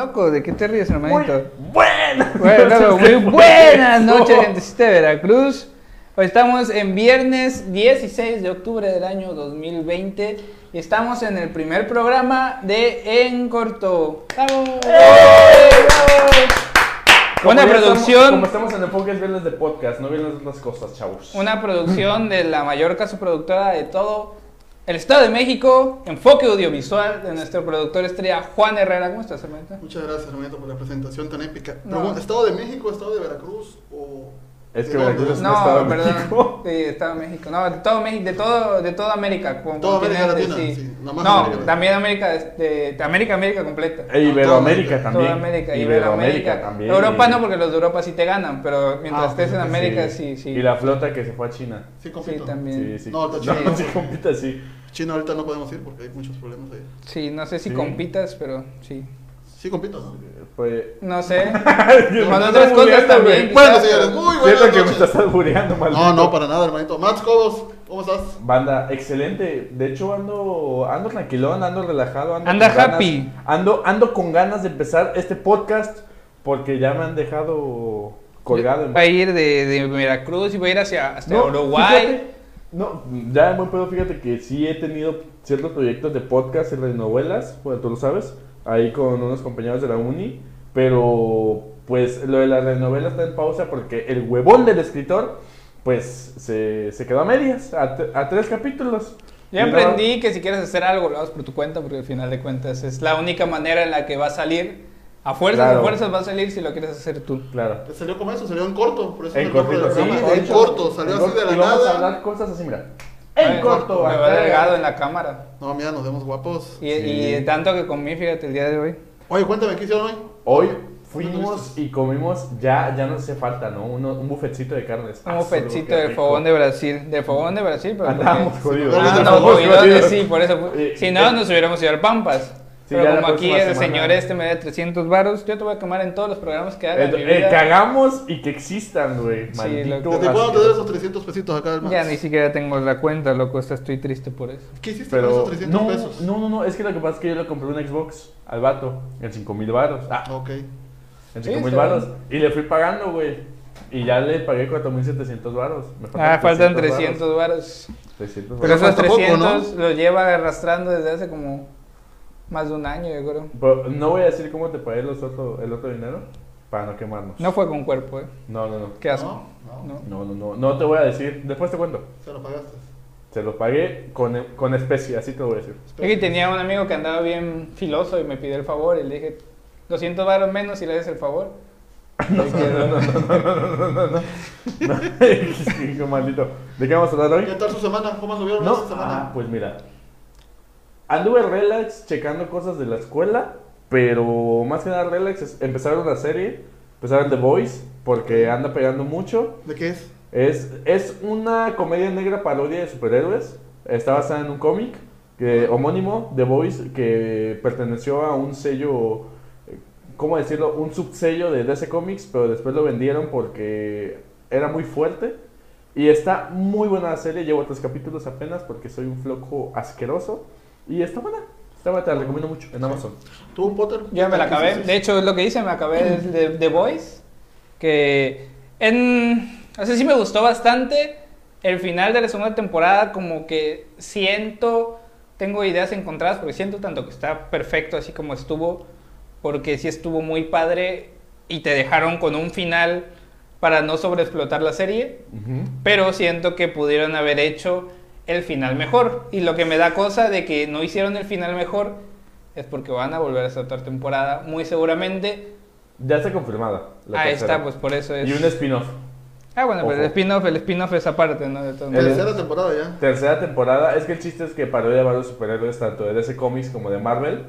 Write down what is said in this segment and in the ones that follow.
Loco, ¿de qué te ríes, hermanito? Buenas. Bueno, muy buenas noches, gentecita de Veracruz. Hoy estamos en viernes 16 de octubre del año 2020 y estamos en el primer programa de En Corto. ¡Bravo! Como Una producción, como estamos en enfoques viernes de podcast, no viernes de otras cosas, chavos. una producción de la mayor casa productora de todo el Estado de México, enfoque audiovisual de nuestro productor estrella Juan Herrera. ¿Cómo estás, hermanito? Muchas gracias, hermanito, por la presentación tan épica. No. Pregunta, ¿Estado de México, Estado de Veracruz o...? Es que ¿de? Veracruz es un estado No, de perdón. México. Sí, Estado de México. No, de todo México, de todo, de toda América. con Toda América Latina, sí. sí, No, América. también América, de, de América, América completa. E Iberoamérica Toda también. Toda América, Iberoamérica Iberoamérica. también. Europa no, porque los de Europa sí te ganan, pero mientras Ah, estés en América sí, sí. Y la flota que se fue a China. Sí, Sí, compito. también. Sí, sí. No, No, China. sí, compita, sí. China ahorita no podemos ir porque hay muchos problemas ahí. Sí, no sé si Sí. compitas, pero sí. Sí, compito, ¿no? Pues. No sé. Me otras cosas también. Bueno, señores, muy buenas Siento que me noches. estás albureando, maldito. No, no, para nada, hermanito. Max Cobos, ¿cómo estás? Banda, excelente. De hecho, ando, ando tranquilón, ando relajado. Ando Anda con ganas- happy. ando, ando con ganas de empezar este podcast porque ya me han dejado colgado en Va a ir de, de Veracruz y va a ir hacia hasta No, Uruguay. fíjate, no, ya en buen pedo, fíjate que sí he tenido ciertos proyectos de podcast y de novelas, bueno, tú lo sabes, ahí con unos compañeros de la uni, pero pues lo de la telenovela está en pausa porque el huevón del escritor, pues se, se quedó a medias, a, a tres capítulos. Yo Y no- aprendí que si quieres hacer algo, lo hagas por tu cuenta, porque al final de cuentas es la única manera en la que va a salir. A fuerzas, Claro. a fuerzas va a salir si lo quieres hacer tú. Claro. ¿Te salió como eso? Salió en corto, por eso En cortito, sí, de En hecho, corto, salió en así de la y vamos a nada. hablar cosas así, mira. Ay, En corto, Me va delgado en la cámara. No, mira, nos vemos guapos. Y, Sí. y tanto que comí, fíjate, el día de hoy. Oye, cuéntame, ¿qué hicieron hoy? Hoy ¿Dónde fuimos y comimos, ya, ya nos hace falta, ¿no? Uno- un bufetcito de carnes. Un bufetcito qué del fogón de Brasil. Del fogón de Brasil, pero. Porque- jodidos. Ah, no, no, jodidos, sí, por eso. Eh, Si eh, no, nos hubiéramos ido al Pampas. Sí, pero como aquí el semana. señor este me da 300 varos, yo te voy a quemar en todos los programas que haga. en Eh, eh, que hagamos y que existan, güey. Sí, Maldito. loco. ¿Desde cuándo te esos 300 pesitos acá, hermano? Ya ni siquiera tengo la cuenta, loco. Está, estoy triste por eso. ¿Qué hiciste con Pero esos 300 no, pesos? no, no, no, es que lo que pasa es que yo le compré un Xbox al vato en 5 mil varos. Ah, Ok. en Sí, 5 mil está varos. Y le fui pagando, güey. Y ya le pagué 4.700 varos. Me Ah, faltan 300 300 varos. 300 Pero varos. esos falta poco, 300 los lleva arrastrando desde hace como más de un año, yo creo. Pero no voy a decir cómo te pagué los otro, el otro dinero para no quemarnos. No fue con cuerpo, ¿eh? No, no, no. ¿Qué haces? No no. no, no, no. No te voy a decir. Después te cuento. ¿Se lo pagaste? Se lo pagué con, con especie, así te lo voy a decir. Es que tenía un amigo que andaba bien filoso y me pidió el favor y le dije 200 varos menos si le haces el favor. No, no, no, no, no, no, no, no, maldito. ¿De qué vamos a hablar hoy? ¿Qué tal su semana? ¿Cómo anduvieron no. esta semana? Ah, pues mira, Anduve relax checando cosas de la escuela, pero más que nada relax es empezar una serie, empezar The Voice, porque anda pegando mucho. ¿De qué es? Es, es una comedia negra parodia de superhéroes. Está basada en un cómic que- homónimo, The Voice, que perteneció a un sello, ¿cómo decirlo? Un subsello de DC Comics, pero después lo vendieron porque era muy fuerte. Y está muy buena la serie, llevo tres capítulos apenas porque soy un flojo asqueroso. Y está buena, está buena, te la recomiendo mucho en Amazon. ¿Tú, Potter? Ya me la ¿Qué acabé. De hecho, lo que hice, me acabé de, de The Voice. Que en. O sea, sí me gustó bastante. El final de la segunda temporada, como que siento. Tengo ideas encontradas, porque siento tanto que está perfecto así como estuvo. Porque sí estuvo muy padre. Y te dejaron con un final para no sobreexplotar la serie. Pero siento que pudieron haber hecho el final mejor. Y lo que me da cosa de que no hicieron el final mejor es porque van a volver a hacer otra temporada, muy seguramente. Ya está confirmada. la Ahí tercera. está, pues por eso es. Y un spin-off. Ah, bueno, pero el Ojo. spin-off, el spin-off es aparte, ¿no? De todas El-. Tercera temporada ya. Tercera temporada. Es que el chiste es que parodia varios superhéroes, tanto de DC Comics como de Marvel.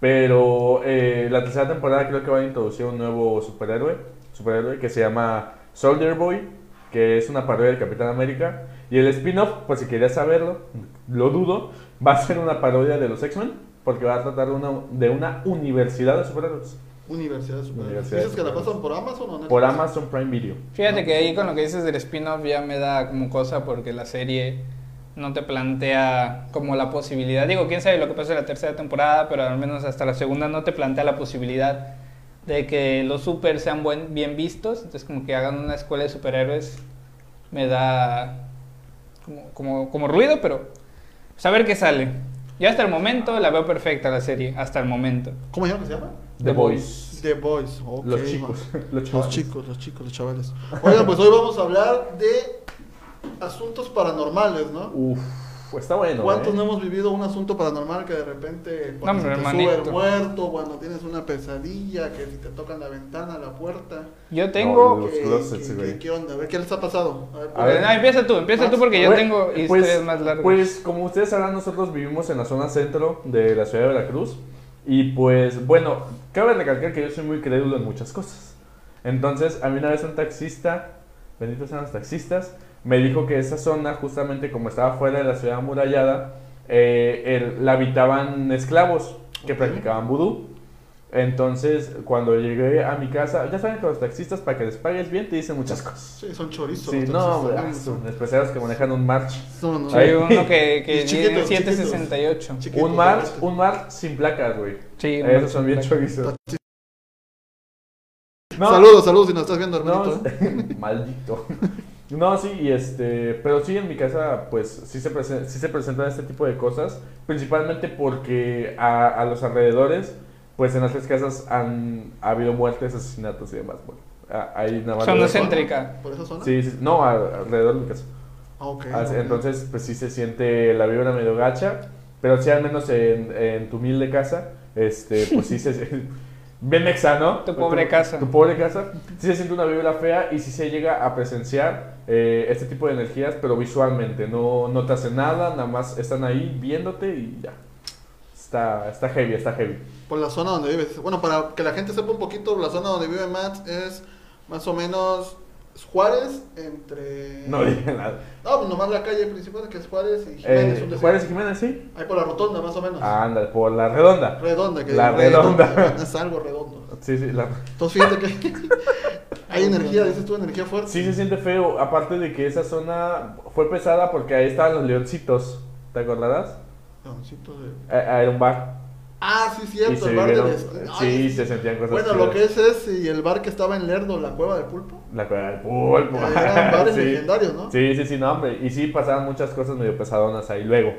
Pero eh, la tercera temporada creo que van a introducir un nuevo superhéroe, superhéroe que se llama Soldier Boy, que es una parodia del Capitán América. Y el spin-off, por si querías saberlo, lo dudo, va a ser una parodia de los X-Men, porque va a tratar de una, de una universidad de superhéroes. Universidad de Superhéroes. Universidad de ¿Dices que la Superhéroes. pasan por Amazon o Netflix? Por Amazon Prime Video. Fíjate que ahí con lo que dices del spin-off ya me da como cosa porque la serie no te plantea como la posibilidad. Digo, quién sabe lo que pasa en la tercera temporada, pero al menos hasta la segunda no te plantea la posibilidad de que los super sean buen, bien vistos. Entonces, como que hagan una escuela de superhéroes me da como, como, como ruido, pero saber qué sale. Yo hasta el momento la veo perfecta la serie, hasta el momento. ¿Cómo se llama? ¿Se llama? The The Boys. The Boys. ok, Los chicos. Los Los chavales. chicos, los chicos, los chavales. Oigan, pues hoy vamos a hablar de asuntos paranormales, ¿no? Uf, está bueno. ¿Cuántos eh? no hemos vivido un asunto paranormal que de repente cuando hombre, se te hermanito. sube el muerto, cuando tienes una pesadilla, que si te tocan la ventana, la puerta? Yo tengo... Los que- closets, que- güey. que- ¿Qué onda? A ver, ¿qué les ha pasado? A ver, A ver. No, empieza tú, empieza tú porque yo Bueno, tengo pues- historias más largas. Pues como ustedes sabrán, nosotros vivimos en la zona centro de la ciudad de Veracruz. Y pues bueno, cabe recalcar que yo soy muy crédulo en muchas cosas. Entonces, a mí una vez un taxista, benditos sean los taxistas, me dijo que esa zona, justamente como estaba fuera de la ciudad amurallada, eh, el- la habitaban esclavos que Ok. practicaban vudú. Entonces, cuando llegué a mi casa, ya saben que los taxistas, para que les pagues bien, te dicen muchas cosas. Sí, son chorizos. Sí, los no, ¿no? son especiales que manejan un March. No, no, Sí, Ahí. uno que, que chiquitos. 768. Chiquitos, Un March, un March sin placas, güey. Sí, Esos son bien chorizos. No, Saludos, saludos si nos estás viendo, hermanito. no, maldito. No, sí, y este, pero sí en mi casa, pues sí se, presen- sí se presentan este tipo de cosas, principalmente porque a, a los alrededores, pues en las tres casas han ha habido muertes, asesinatos y demás. Bueno, a- hay una Zona céntrica. ¿Por esa zona? Sí, sí, no, a- alrededor de mi casa. Ah, ok. Ah. Entonces, pues sí se siente la vibra medio gacha, pero sí al menos en, en tu humilde casa, este, pues sí se... Bien mexano. Tu pobre casa. Tu pobre casa. Sí se siente una vibra fea y sí se llega a presenciar eh, este tipo de energías, pero visualmente. No, no te hacen nada, nada más están ahí viéndote y ya. Está, está heavy, está heavy. Por la zona donde vives. Bueno, para que la gente sepa un poquito, la zona donde vive Matt es más o menos Juárez entre... No dije nada. No, pues nomás la calle principal que es Juárez y Jiménez. Eh, un decir. Juárez y Jiménez, sí. Ahí por la rotonda, más o menos. Anda, por la redonda. Redonda, que La redonda. Es algo redondo. Sí, sí, la, Entonces fíjate que hay energía, dices tú, energía fuerte. Sí se siente feo, aparte de que esa zona fue pesada porque ahí estaban los leoncitos, ¿te acordarás? Leoncito de- Eh, Era un bar. Ah, sí, cierto, el bar de sí, se sentían cosas Bueno, lo que es es y el bar que estaba en Lerdo, la cueva del pulpo. La cueva del pulpo. Eran bares sí. legendarios, ¿no? sí, sí, sí, no, hombre. Y sí pasaban muchas cosas medio pesadonas ahí luego.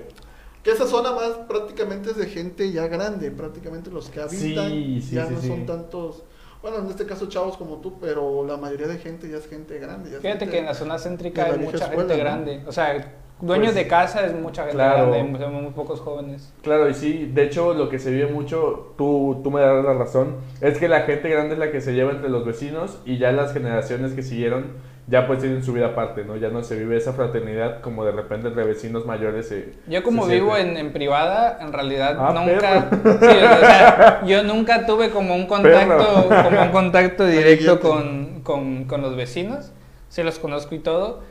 Que esa zona más prácticamente es de gente ya grande, prácticamente los que habitan Sí, sí, ya sí, no sí. son tantos, bueno, en este caso chavos como tú, pero la mayoría de gente ya es gente grande. ya es Fíjate gente- que en la zona céntrica hay mucha escuela, gente ¿no? grande. O sea, dueños Pues, de casa es mucha gente claro. grande, muy pocos jóvenes. Claro, y sí, de hecho lo que se vive mucho, tú, tú me darás la razón, es que la gente grande es la que se lleva entre los vecinos y ya las generaciones que siguieron ya pues tienen su vida aparte, ¿no? Ya no se vive esa fraternidad como de repente entre vecinos mayores se... Yo como se vivo en, en privada, en realidad Ah, nunca, sí, o sea, yo nunca tuve como un contacto, como un contacto directo con, con, con los vecinos, sí los conozco y todo,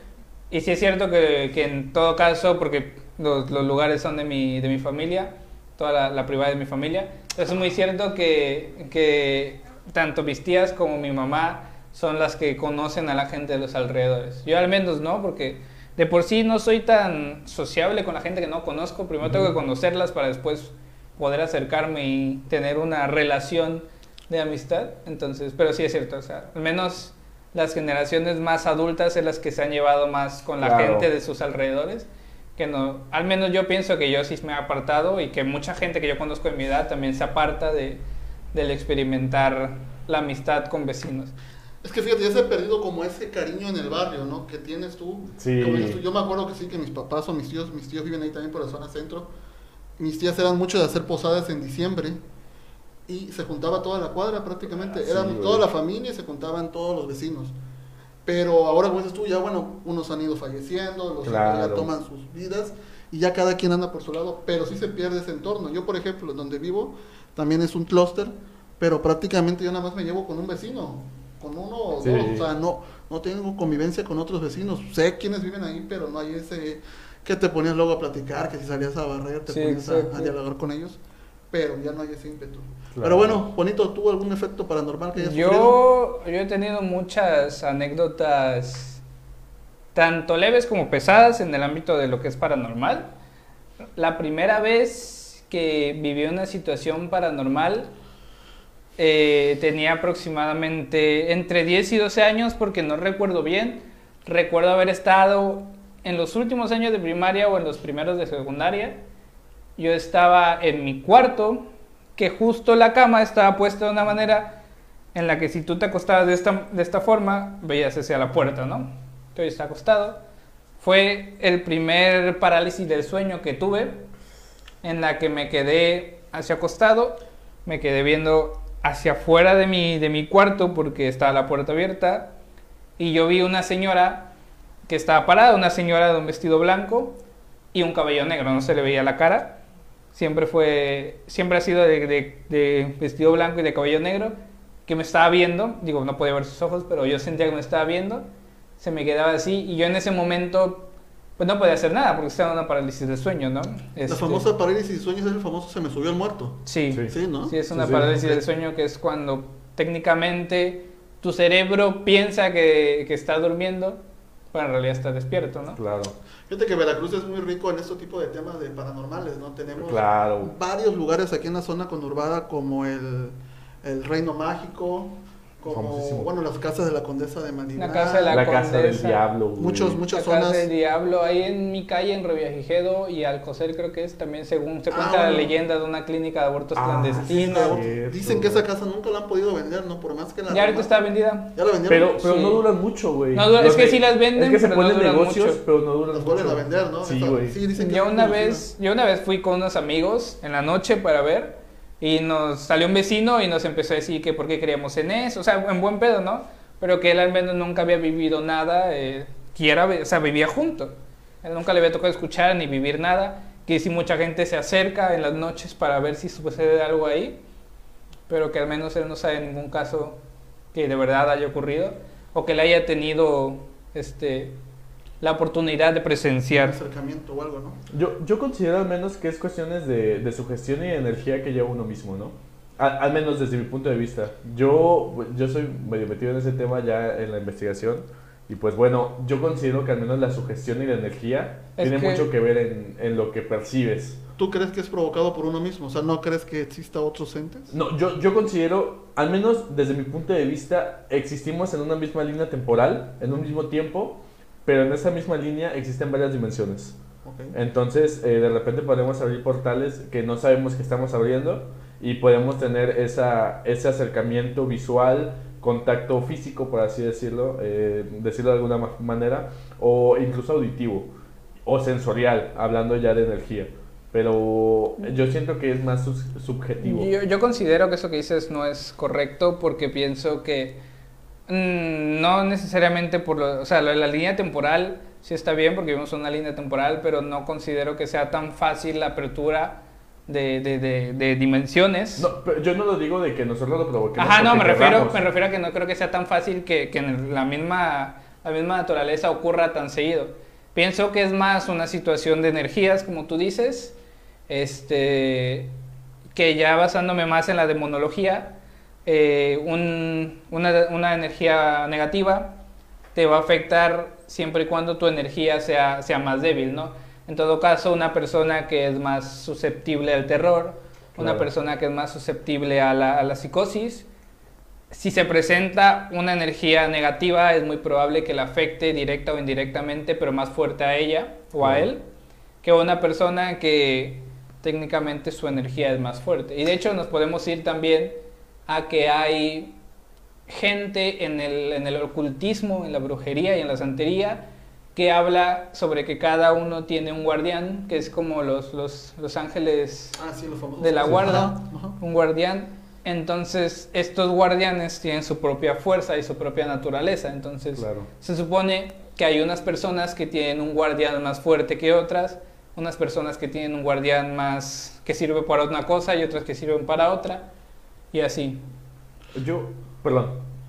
y sí es cierto que, que en todo caso, porque los, los lugares son de mi, de mi familia, toda la, la privada de mi familia, es muy cierto que, que tanto mis tías como mi mamá son las que conocen a la gente de los alrededores. Yo al menos no, porque de por sí no soy tan sociable con la gente que no conozco. Primero tengo que conocerlas para después poder acercarme y tener una relación de amistad. Entonces, pero sí es cierto, o sea, al menos las generaciones más adultas es las que se han llevado más con la Claro. gente de sus alrededores. Que no, al menos yo pienso que yo sí me he apartado y que mucha gente que yo conozco de mi edad también se aparta de, del experimentar la amistad con vecinos. Es que fíjate, ya se ha perdido como ese cariño en el barrio, ¿no? Que tienes tú. Sí. Como dices tú, Yo me acuerdo que sí, que mis papás o mis tíos, mis tíos viven ahí también por la zona centro. Mis tías eran mucho de hacer posadas en diciembre. Y se juntaba toda la cuadra prácticamente. Ah, sí, Eran toda la familia y se juntaban todos los vecinos. Pero ahora, como dices tú, ya bueno, unos han ido falleciendo, los Claro. ya toman sus vidas y ya cada quien anda por su lado, pero sí se pierde ese entorno. Yo, por ejemplo, donde vivo, también es un clúster, pero prácticamente yo nada más me llevo con un vecino, con uno o Sí. dos, o sea, no, no tengo convivencia con otros vecinos. Sé quiénes viven ahí, pero no hay ese que te ponías luego a platicar, que si salías a barrer, te Sí, ponías a- dialogar con ellos, pero ya no hay ese ímpetu. Claro. Pero bueno, Bonito, ¿tuvo algún efecto paranormal que hayas sufrido? Yo, yo he tenido muchas anécdotas tanto leves como pesadas en el ámbito de lo que es paranormal. La primera vez que viví una situación paranormal eh, tenía aproximadamente entre 10 y 12 años porque no recuerdo bien. Recuerdo haber estado en los últimos años de primaria o en los primeros de secundaria. Yo estaba en mi cuarto, que justo la cama estaba puesta de una manera en la que si tú te acostabas de esta, de esta forma, veías hacia la puerta, ¿no? Entonces está acostado. Fue el primer parálisis del sueño que tuve, en la que me quedé hacia acostado, me quedé viendo hacia afuera de mi, de mi cuarto porque estaba la puerta abierta y yo vi una señora que estaba parada, una señora de un vestido blanco y un cabello negro, no se le veía la cara. Siempre fue, siempre ha sido de, de- de vestido blanco y de cabello negro, que me estaba viendo, digo, no podía ver sus ojos, pero yo sentía que me estaba viendo, se me quedaba así y yo en ese momento, pues no podía hacer nada porque estaba en una parálisis de sueño, ¿no? La Este, famosa parálisis de sueños es el famoso se me subió el muerto. Sí, Sí. Sí, ¿no? Sí, es una sí. parálisis del sueño que es cuando técnicamente tu cerebro piensa que, que está durmiendo, pero en realidad está despierto, ¿no? Claro, Fíjate que Veracruz es muy rico en este tipo de temas de paranormales, ¿no? Tenemos claro. varios lugares aquí en la zona conurbada como el, el Reino Mágico, como, Famosísimo. bueno, las casas de la Condesa de Manila. La casa de La, la casa del diablo. güey. Muchos, muchas La casa zonas. del diablo, ahí en mi calle, en Revillagigedo y Alcocer creo que es también según se Ah, cuenta la bueno. leyenda de una clínica de abortos Ah, clandestinos. sí, cierto. Dicen que esa casa nunca la han podido vender, ¿no? Por más que la... ya ahorita está vendida. ¿Ya la vendieron? Pero, pero Sí. no duran mucho, güey. No es que sí las venden, Es que se pero no ponen duran negocios, mucho. pero no duran Las vuelven a vender, ¿no? Sí, güey. sí, dicen que Yo una vez, yo una vez fui con unos amigos en la noche para ver y nos salió un vecino y nos empezó a decir que por qué queríamos en eso, o sea, en buen pedo, ¿no? Pero que él al menos nunca había vivido nada, eh, o sea, vivía junto. Él nunca le había tocado escuchar ni vivir nada, que si mucha gente se acerca en las noches para ver si sucede algo ahí, pero que al menos él no sabe ningún caso que de verdad haya ocurrido o que le haya tenido este la oportunidad de Un presenciar. acercamiento o algo, ¿no? Yo, yo considero al menos que es cuestiones de, de sugestión y de energía que lleva uno mismo, ¿no? Al, al menos desde mi punto de vista. Yo, yo soy medio metido en ese tema ya en la investigación. Y pues bueno, yo considero que al menos la sugestión y la energía Es tiene que- mucho que ver en, en lo que percibes. ¿Tú crees que es provocado por uno mismo? O sea, ¿no crees que exista otros entes? No, yo, yo considero, al menos desde mi punto de vista, existimos en una misma línea temporal, en un mismo tiempo, pero en esa misma línea existen varias dimensiones. Ok. Entonces, eh, de repente podemos abrir portales que no sabemos que estamos abriendo y podemos tener esa, ese acercamiento visual, contacto físico, por así decirlo, eh, decirlo de alguna ma- manera, o incluso auditivo o sensorial, hablando ya de energía. Pero yo siento que es más subjetivo. Yo, yo considero que eso que dices no es correcto porque pienso que mm, no necesariamente por lo, o sea, de la línea temporal sí está bien porque vivimos en una línea temporal, pero no considero que sea tan fácil la apertura de, de, de- de dimensiones. No, pero yo no lo digo de que nosotros lo provoquemos. Ajá, no, me refiero, querramos. me refiero a que no creo que sea tan fácil que, que en la misma, la misma naturaleza ocurra tan seguido. Pienso que es más una situación de energías, como tú dices, este, que ya basándome más en la demonología, eh, un- una, una energía negativa te va a afectar siempre y cuando tu energía sea, sea más débil, ¿no? En todo caso, una persona que es más susceptible al terror, una persona que es más susceptible a la, a la psicosis, si se presenta una energía negativa, es muy probable que la afecte directa o indirectamente, pero más fuerte a ella o a él, que una persona que técnicamente su energía es más fuerte. Y de hecho nos podemos ir también a que hay gente en el, en el ocultismo, en la brujería y en la santería, que habla sobre que cada uno tiene un guardián, que es como los, los, los ángeles Ah, sí, los famosos. de la guarda, Ajá, ajá. un guardián. Entonces, estos guardianes tienen su propia fuerza y su propia naturaleza. Entonces, Claro. se supone que hay unas personas que tienen un guardián más fuerte que otras, unas personas que tienen un guardián más que sirve para una cosa y otras que sirven para otra, y así. Yo, perdón,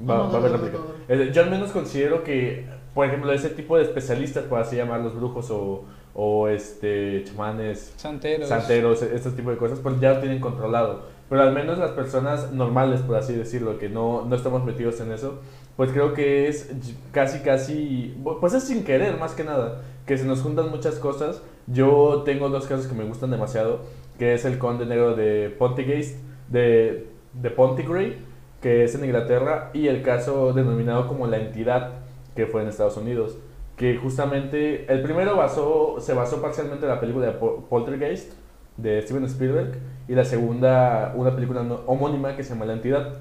va, No, no, va a no, no. Eh, Yo al menos considero que, por ejemplo, ese tipo de especialistas, por así llamarlos brujos o, o este, chamanes, Santeros. santeros, este tipo de cosas, pues ya lo tienen controlado. pero al menos las personas normales, por así decirlo, que no, no estamos metidos en eso, pues creo que es casi, casi, pues es sin querer más que nada, que se nos juntan muchas cosas. Yo tengo dos casos que me gustan demasiado, que es el conde negro de Pontigast, de, de Pontygrey, que es en Inglaterra, y el caso denominado como la entidad, que fue en Estados Unidos. Que justamente, el primero basó, se basó parcialmente en la película de Poltergeist, de Steven Spielberg, y la segunda, una película homónima que se llama La Entidad.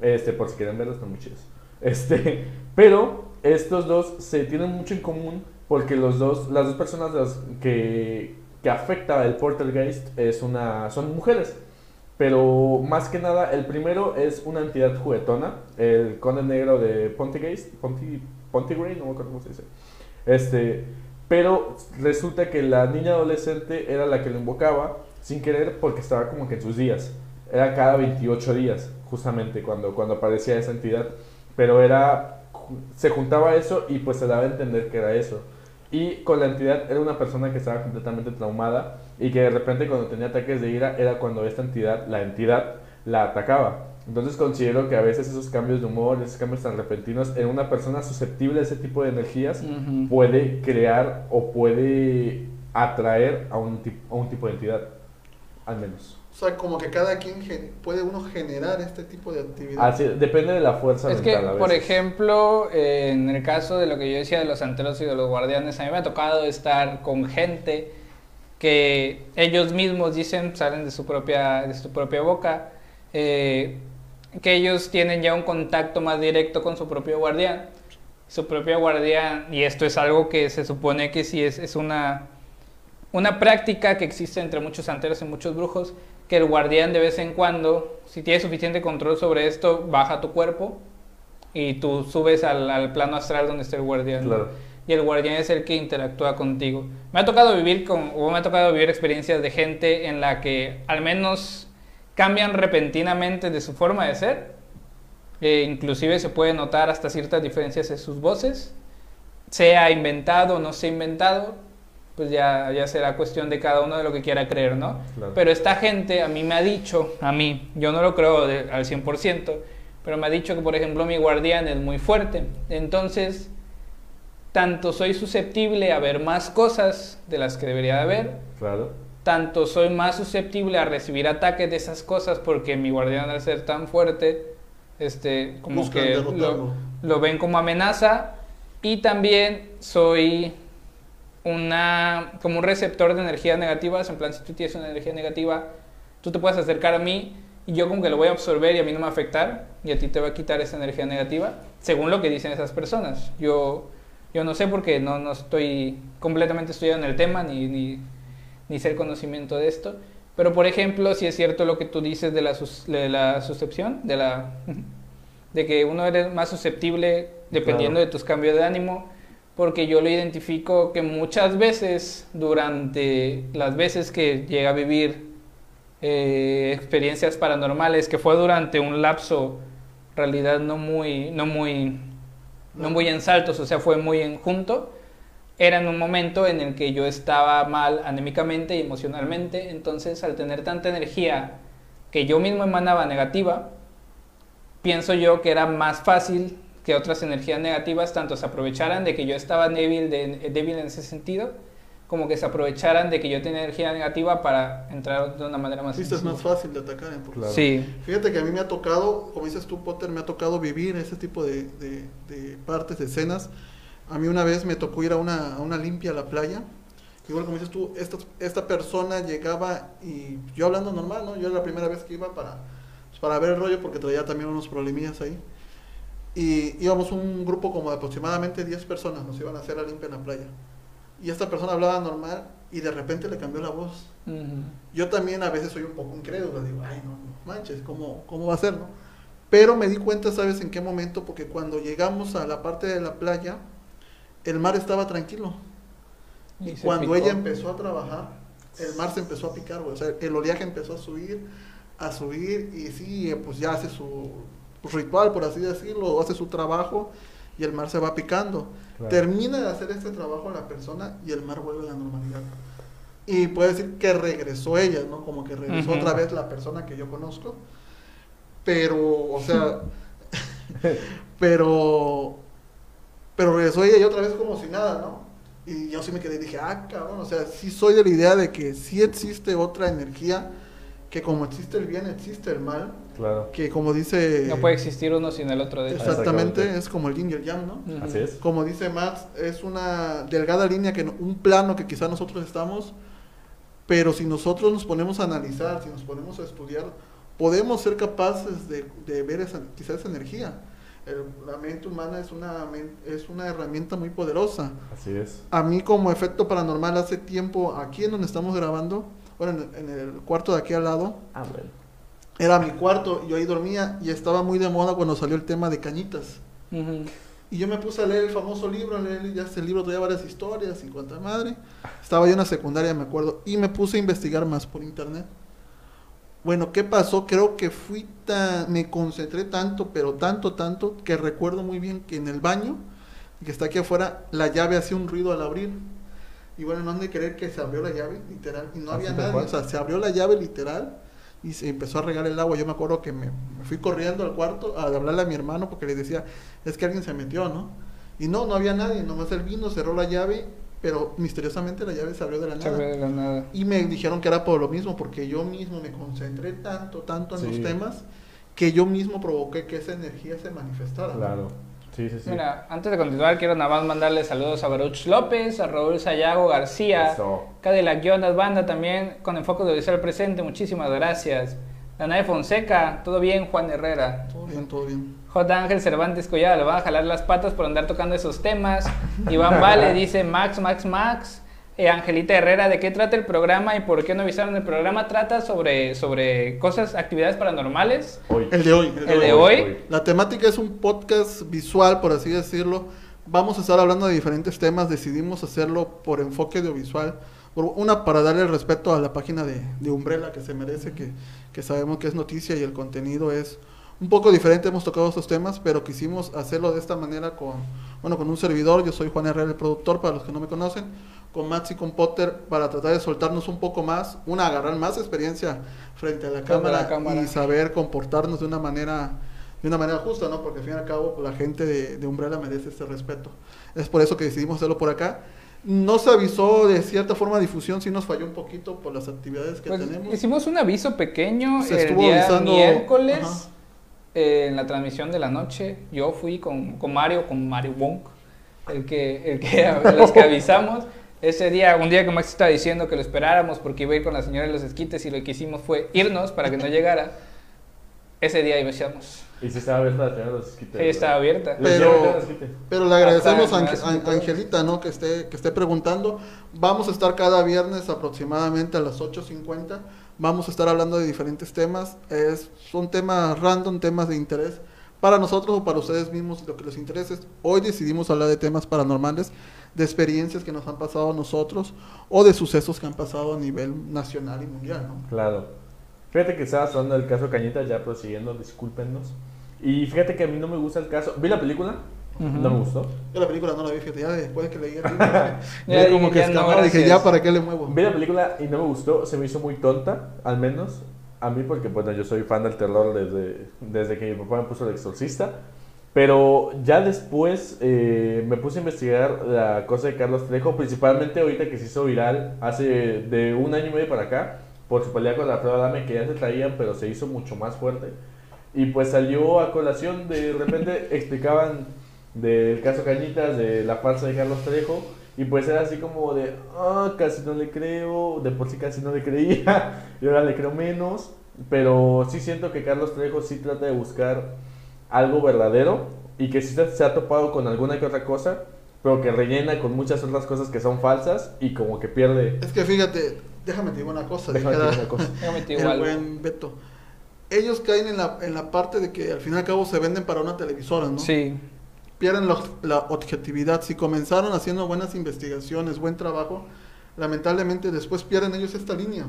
Este, por si quieren verla, están muy chidos. Este, pero estos dos se tienen mucho en común porque los dos, las dos personas que, que afecta el poltergeist es una, son mujeres. Pero más que nada, el primero es una entidad juguetona, el conde negro de Pontygeist, Ponty, Pontygrey, no me acuerdo cómo se dice. Este, pero resulta que la niña adolescente era la que lo invocaba sin querer porque estaba como que en sus días. Era cada 28 días, justamente, cuando, cuando aparecía esa entidad. Pero era, se juntaba eso y pues se daba a entender que era eso. Y con la entidad era una persona que estaba completamente traumada y que de repente cuando tenía ataques de ira era cuando esta entidad, la entidad, la atacaba. Entonces considero que a veces esos cambios de humor, esos cambios tan repentinos en una persona susceptible a ese tipo de energías puede crear o puede atraer a un, a un tipo de entidad al menos. O sea, como que cada quien puede uno generar este tipo de actividad. Así, depende de la fuerza es mental. que, por ejemplo, en el caso de lo que yo decía de los anteros y de los guardianes, a mí me ha tocado estar con gente que ellos mismos dicen, salen de su propia, de su propia boca, eh, que ellos tienen ya un contacto más directo con su propio guardián. Su propio guardián, y esto es algo que se supone que sí es, es una una práctica que existe entre muchos santeros y muchos brujos, que el guardián de vez en cuando, si tiene suficiente control sobre esto, baja tu cuerpo y tú subes al, plano astral donde está el guardián. Y el guardián es el que interactúa contigo. Me ha tocado vivir con, o me ha tocado vivir experiencias de gente en la que al menos cambian repentinamente de su forma de ser. E inclusive se puede notar hasta ciertas diferencias en sus voces, sea inventado o no sea inventado, pues ya, ya será cuestión de cada uno de lo que quiera creer, ¿no? Pero esta gente a mí me ha dicho, a mí, yo no lo creo al 100%, pero me ha dicho que, por ejemplo, mi guardián es muy fuerte. Entonces, tanto soy susceptible a ver más cosas de las que debería de haber, claro. tanto soy más susceptible a recibir ataques de esas cosas porque mi guardián al ser tan fuerte, este, como que lo, lo ven como amenaza, y también soy una, como un receptor de energías negativas, en plan, si tú tienes una energía negativa, tú te puedes acercar a mí y yo como que lo voy a absorber y a mí no me va a afectar y a ti te va a quitar esa energía negativa, según lo que dicen esas personas. Yo, yo no sé porque no, no estoy completamente estudiado en el tema ni, ni, ni sé el conocimiento de esto, pero por ejemplo, si es cierto lo que tú dices de la, de la suscepción, de, la, de que uno eres más susceptible dependiendo de tus cambios de ánimo, porque yo lo identifico que muchas veces durante las veces que llega a vivir eh, experiencias paranormales, que fue durante un lapso, realidad no muy, no muy, no muy en saltos, o sea, fue muy en junto, era en un momento en el que yo estaba mal anémicamente y emocionalmente, entonces al tener tanta energía que yo mismo emanaba negativa, pienso yo que era más fácil que otras energías negativas tanto se aprovecharan de que yo estaba débil, de, débil en ese sentido, como que se aprovecharan de que yo tenía energía negativa para entrar de una manera más Sí, es más fácil de atacar. En claro. Sí. Fíjate que a mí me ha tocado, como dices tú, Potter, me ha tocado vivir ese tipo de, de, partes, de escenas. A mí una vez me tocó ir a una, a una limpia a la playa. Igual como dices tú, esta, esta persona llegaba y yo hablando normal, ¿no? Yo era la primera vez que iba para, pues, para ver el rollo porque traía también unos problemillas ahí. Y íbamos un grupo como de aproximadamente 10 personas, nos iban a hacer la limpia en la playa. Y esta persona hablaba normal y de repente le cambió la voz. Yo también a veces soy un poco incrédulo, digo, ay, no, manches, ¿cómo, ¿cómo va a ser, no? Pero me di cuenta, ¿sabes en qué momento? Porque cuando llegamos a la parte de la playa, el mar estaba tranquilo. Y, cuando ella empezó a trabajar, el mar se empezó a picar, O sea, el oleaje empezó a subir, a subir, y sí, pues ya hace su ritual, por así decirlo, hace su trabajo y el mar se va picando. Termina de hacer este trabajo la persona y el mar vuelve a la normalidad. Y puede decir que regresó ella, ¿no? Como que regresó otra vez la persona que yo conozco. Pero, o sea, pero, pero regresó ella y otra vez como si nada, ¿no? Y yo sí me quedé y dije, ah, cabrón, o sea, sí soy de la idea de que sí existe otra energía, que como existe el bien, existe el mal, Claro. que como dice... No puede existir uno sin el otro, de hecho. Exactamente, Exactamente. es como el yin y el yang, ¿no? Ujú. Así es. Como dice Max, es una delgada línea, que no- un plano que quizá nosotros estamos, pero si nosotros nos ponemos a analizar, si nos ponemos a estudiar, podemos ser capaces de, de ver esa, quizá esa energía. El- la mente humana es una, es una herramienta muy poderosa. Así es. A mí como efecto paranormal hace tiempo, aquí en donde estamos grabando, bueno, en, en el cuarto de aquí al lado, Ah, bueno. Era mi cuarto, yo ahí dormía y estaba muy de moda cuando salió el tema de cañitas. Ujú. Y yo me puse a leer el famoso libro, leer, ya ese libro traía varias historias y cuanta madre. Estaba yo en la secundaria, me acuerdo, y me puse a investigar más por internet. Bueno, ¿qué pasó? Creo que fui tan, me concentré tanto, pero tanto, tanto, que recuerdo muy bien que en el baño, que está aquí afuera, la llave hacía un ruido al abrir. Y bueno, no han de creer que se abrió la llave, literal, y no ¿Así había nadie. cual? O sea, se abrió la llave literal y se empezó a regar el agua. Yo me acuerdo que me, me fui corriendo al cuarto a hablarle a mi hermano porque le decía, es que alguien se metió, ¿no? Y no, no había nadie, nomás él vino, cerró la llave, pero misteriosamente la llave se abrió de la Se nada. ve de la nada. Y me dijeron que era por lo mismo, porque yo mismo me concentré tanto, tanto en Sí. los temas, que yo mismo provoqué que esa energía se manifestara. ¿no? Claro. Sí, sí, sí. Mira, antes de continuar, quiero nada más mandarle saludos a Baruch López, a Raúl Sayago García, Eso. Cadillac Jonas Banda también, con enfoque audiovisual presente, muchísimas gracias. Danae Fonseca, todo bien, Juan Herrera. Todo bien, todo bien. J. Ángel Cervantes Collada, le van a jalar las patas por andar tocando esos temas. Iván Vale dice Max, Max, Max. Eh, Angelita Herrera, ¿de qué trata el programa y por qué no avisaron? El programa trata sobre, sobre cosas, actividades paranormales. Hoy. El de hoy. El de El hoy. de hoy. La temática es un podcast visual, por así decirlo. Vamos a estar hablando de diferentes temas. Decidimos hacerlo por enfoque audiovisual. Por- Una, para darle el respeto a la página de, de Umbrella que se merece, que, que sabemos que es noticia y el contenido es un poco diferente. Hemos tocado estos temas, pero quisimos hacerlo de esta manera con, bueno, con un servidor. Yo soy Juan Herrera, el productor, para los que no me conocen. Con Max y con Potter, para tratar de soltarnos un poco más. Una, agarrar más experiencia frente a la cámara, la cámara. y saber comportarnos de una manera de una manera justa, ¿no? Porque al fin y al cabo la gente de, de Umbrella merece este respeto. Es por eso que decidimos hacerlo por acá. No se avisó de cierta forma difusión, sí nos falló un poquito por las actividades que Pues, tenemos. hicimos un aviso pequeño Se el estuvo día avisando- miércoles Ajá. eh, en la transmisión de la noche. Yo fui con, con Mario, con Mario Wong, el que, el que, los que avisamos. Ese día, un día que Max estaba diciendo que lo esperáramos porque iba a ir con la señora de los esquites y lo que hicimos fue irnos para que no llegara. Ese día avisamos. Y si estaba abierta la tener los esquites. Sí, estaba abierta. Pero-. Pero le agradecemos a, Ange-. Angelita, ¿no? Que esté, que esté preguntando. Vamos a estar cada viernes aproximadamente a las 8.50. Vamos a estar hablando de diferentes temas. Es, son temas random, temas de interés para nosotros o para ustedes mismos, lo que les interese. Hoy decidimos hablar de temas paranormales, de experiencias que nos han pasado a nosotros o de sucesos que han pasado a nivel nacional y mundial, ¿no? Claro. Fíjate que estabas hablando del caso Cañitas, ya prosiguiendo, discúlpenos. Y fíjate que a mí no me gusta el caso. ¿Vi la película? Ujú. No me gustó. Yo la película no la vi, fíjate, ya después de que leí el libro, Ya ya como que ya no, dije, ya, ¿para qué le muevo? Vi la película y no me gustó, se me hizo muy tonta, al menos a mí, porque bueno, yo soy fan del terror desde, desde que mi papá me puso el exorcista. Pero ya después eh, me puse a investigar la cosa de Carlos Trejo, principalmente ahorita que se hizo viral hace de un año y medio para acá, por su pelea con la Alfredo Adame, que ya se traían, pero se hizo mucho más fuerte. Y pues salió a colación, de repente explicaban del caso Cañitas, de la farsa de Carlos Trejo, y pues era así como de, ah, casi no le creo, de por sí casi no le creía, y ahora le creo menos, pero sí siento que Carlos Trejo sí trata de buscar algo verdadero, y que sí se, se ha topado con alguna que otra cosa, pero que rellena con muchas otras cosas que son falsas, y como que pierde... Es que fíjate, déjame te digo una cosa. Déjame dijera decir una cosa. Déjame te digo el algo. buen Beto. Ellos caen en la, en la parte de que al fin y al cabo se venden para una televisora, ¿no? Sí. Pierden la, la objetividad. Si comenzaron haciendo buenas investigaciones, buen trabajo, lamentablemente después pierden ellos esta línea.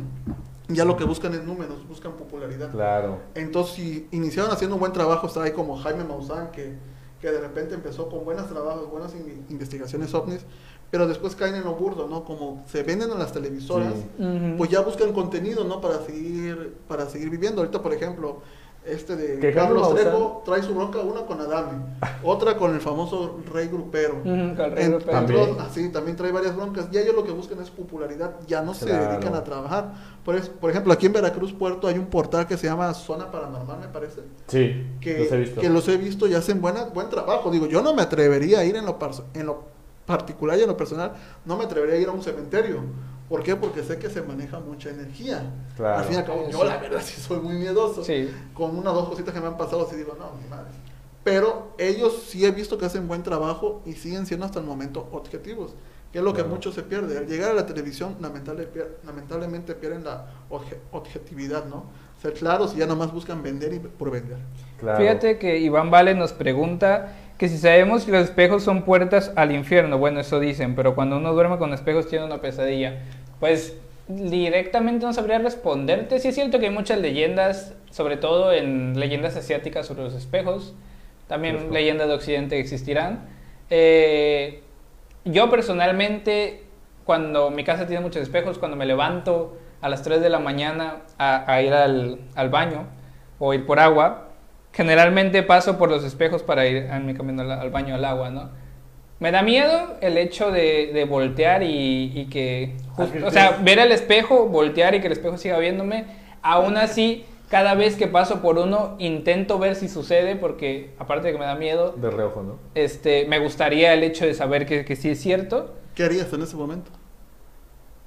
Ya lo que buscan es números, buscan popularidad. Claro. Entonces, si iniciaron haciendo un buen trabajo, está ahí como Jaime Maussan, que, que de repente empezó con buenos trabajos, buenas in- investigaciones ovnis, pero después caen en lo burdo, ¿no? Como se venden en las televisoras, Sí. Pues ya buscan contenido, ¿no? Para seguir, para seguir viviendo. Ahorita, por ejemplo, este de Que Carlos Maussan- Trejo trae su bronca, una con Adame, otra con el famoso rey grupero. El rey En- grupero. También. otros- así, también trae varias broncas. Y ellos lo que buscan es popularidad, ya no se Claro. dedican a trabajar. Por, es- por ejemplo, aquí en Veracruz, Puerto, hay un portal que se llama Zona Paranormal, me parece. Sí, Que los he visto. que los he visto y hacen buena, buen trabajo. Digo, yo no me atrevería a ir en lo, en lo particular y en lo personal, no me atrevería a ir a un cementerio. ¿Por qué? Porque sé que se maneja mucha energía. Claro. Al fin y al cabo, yo Sí. la verdad sí soy muy miedoso. Sí. Con una o dos cositas que me han pasado, así digo, no, mi madre. Pero ellos sí he visto que hacen buen trabajo y siguen siendo hasta el momento objetivos. Que es lo que Claro. mucho se pierde. Al llegar a la televisión, lamentable- pier- lamentablemente pierden la obje- objetividad, ¿no? Ser claros y ya nomás buscan vender y por vender. Claro. Fíjate que Iván Vale nos pregunta que si sabemos que los espejos son puertas al infierno. Bueno, eso dicen, pero cuando uno duerme con espejos tiene una pesadilla. Pues directamente no sabría responderte. Sí es cierto que hay muchas leyendas, sobre todo en leyendas asiáticas sobre los espejos. También leyendas de Occidente existirán. Eh, yo personalmente, cuando mi casa tiene muchos espejos, cuando me levanto a las 3 de la mañana a, a ir al, al baño o ir por agua, generalmente paso por los espejos para ir en mi camino al, al baño al agua, ¿no? Me da miedo el hecho de, de voltear y, y que, just- o sea, ver el espejo, voltear y que el espejo siga viéndome. Aún así, cada vez que paso por uno, intento ver si sucede, porque aparte de que me da miedo, De reojo, ¿no? este, me gustaría el hecho de saber que, que sí es cierto. ¿Qué harías en ese momento?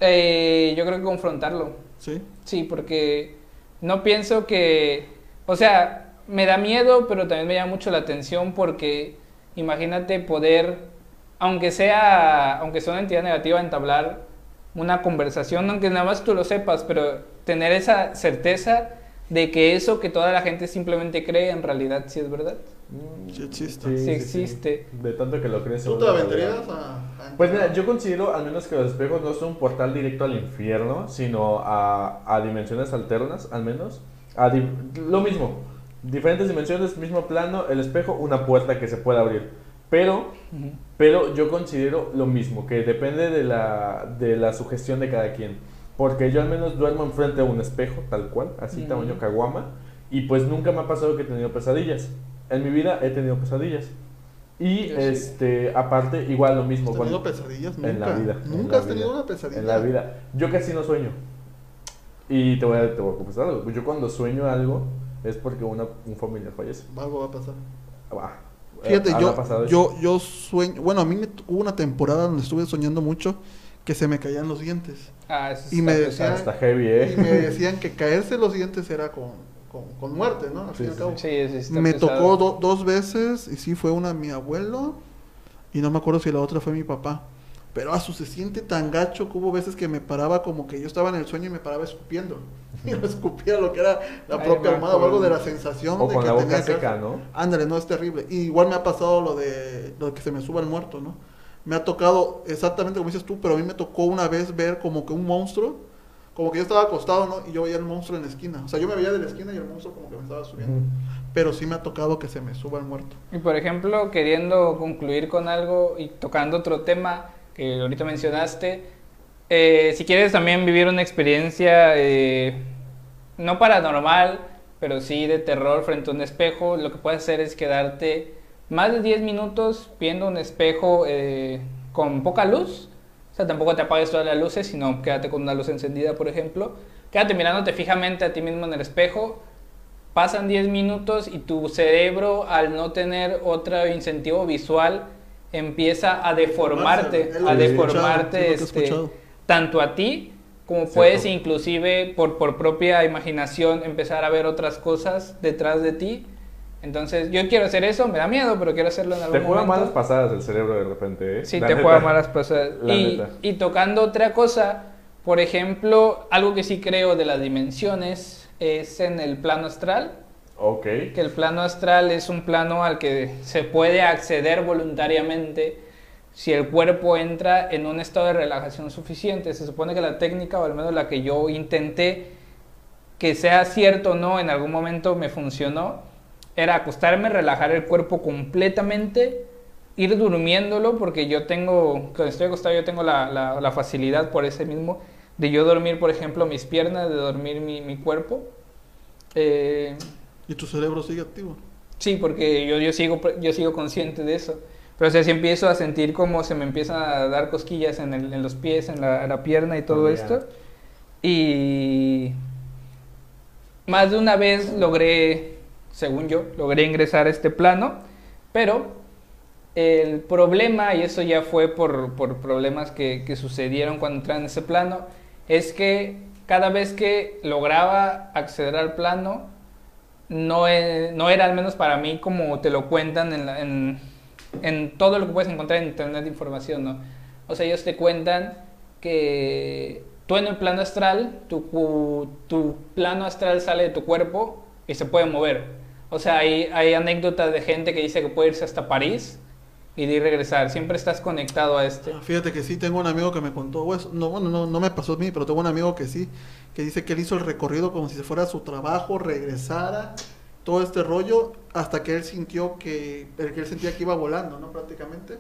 Eh, yo creo que confrontarlo. ¿Sí? Sí, porque no pienso que, o sea, me da miedo, pero también me llama mucho la atención porque imagínate poder, aunque sea, aunque sea una entidad negativa, entablar una conversación, aunque nada más tú lo sepas, pero tener esa certeza de que eso que toda la gente simplemente cree en realidad sí es verdad. Mm, Sí existe. Sí existe. De tanto que lo crees. ¿Tú te aventarías a, a Pues mira, yo considero al menos que los espejos no son un portal directo al infierno, sino a, a dimensiones alternas, al menos. A di- lo mismo, diferentes dimensiones, mismo plano, el espejo, una puerta que se puede abrir. Pero, pero yo considero lo mismo, que depende de la, de la sugestión de cada quien. Porque yo al menos duermo enfrente de un espejo, tal cual, así Ujú. tamaño caguama, y pues nunca me ha pasado que he tenido pesadillas. En mi vida he tenido pesadillas. Y Yo sí. este, aparte, igual lo mismo. ¿Has tenido cuando- pesadillas? Nunca. en la vida. en ¿Nunca la has tenido vida, una pesadilla? En la vida. Yo casi no sueño. Y te voy a, te voy a confesar algo. Yo cuando sueño algo es porque una, un familiar fallece. Algo va a pasar. Ah, Fíjate, eh, yo, yo, yo sueño. Bueno, a mí me, hubo una temporada donde estuve soñando mucho que se me caían los dientes. Ah, eso Y está me pesado. decía- Está heavy, ¿eh? Y me decían que caerse los dientes era con, con, con muerte, ¿no? Al Sí, fin y al sí, cabo. Sí, sí, está Me pesado. tocó do- dos veces y sí fue una mi abuelo y no me acuerdo si la otra fue mi papá. Pero a su se siente tan gacho que hubo veces que me paraba como que yo estaba en el sueño y me paraba escupiendo. Y no escupía lo que era la Ay, propia almohada o algo de la sensación O de con que la boca tenía que- seca, ¿no? Ándale, no es terrible. Y igual me ha pasado lo de, lo de que se me suba el muerto, ¿no? Me ha tocado exactamente como dices tú, pero a mí me tocó una vez ver como que un monstruo, como que yo estaba acostado, ¿no? Y yo veía el monstruo en la esquina. O sea, yo me veía de la esquina y el monstruo como que me estaba subiendo. Ujú. Pero sí me ha tocado que se me suba el muerto. Y por ejemplo, queriendo concluir con algo y tocando otro tema que ahorita mencionaste, eh, si quieres también vivir una experiencia eh, no paranormal, pero sí de terror frente a un espejo, lo que puedes hacer es quedarte más de 10 minutos viendo un espejo eh, con poca luz. O sea, tampoco te apagues todas las luces, sino quédate con una luz encendida, por ejemplo. Quédate mirándote fijamente a ti mismo en el espejo pasan 10 minutos y tu cerebro, al no tener otro incentivo visual, empieza a deformarte, Es lo a deformarte este, tanto a ti como Cierto. puedes inclusive por, por propia imaginación empezar a ver otras cosas detrás de ti. Entonces, yo quiero hacer eso, me da miedo, pero quiero hacerlo en algún Te juega momento. malas pasadas el cerebro de repente, ¿eh? Sí, La te neta. juega malas pasadas. La Y, neta. y tocando otra cosa, por ejemplo, algo que sí creo de las dimensiones es en el plano astral, Ok. que el plano astral es un plano al que se puede acceder voluntariamente si el cuerpo entra en un estado de relajación suficiente. Se supone que la técnica, o al menos la que yo intenté, que sea cierto o no, en algún momento me funcionó, era acostarme, relajar el cuerpo completamente, ir durmiéndolo, porque yo tengo, cuando estoy acostado yo tengo la, la- la facilidad por ese mismo, de yo dormir, por ejemplo, mis piernas, de dormir mi, mi cuerpo. Eh, Y tu cerebro sigue activo. Sí, porque yo, yo, sigo, yo sigo consciente de eso. Pero o sea, si empiezo a sentir como se me empiezan a dar cosquillas en, el- en los pies, en la, en la pierna y todo ya. esto. Y más de una vez logré, según yo, logré ingresar a este plano. Pero el problema, y eso ya fue por, por problemas que, que sucedieron cuando entré en ese plano, es que cada vez que lograba acceder al plano, no, no era al menos para mí como te lo cuentan en, la- en, en todo lo que puedes encontrar en internet de información, ¿no? O sea, ellos te cuentan que tú en el plano astral, tu, tu plano astral sale de tu cuerpo y se puede mover. O sea, hay, hay anécdotas de gente que dice que puede irse hasta París y de ahí regresar. Siempre estás conectado a este. Ah, Fíjate que sí, tengo un amigo que me contó, eso- no, bueno, no, no me pasó a mí, pero tengo un amigo que sí, que dice que él hizo el recorrido como si se fuera a su trabajo, regresara, todo este rollo, hasta que él sintió que, el que él sentía que iba volando, ¿no? Prácticamente,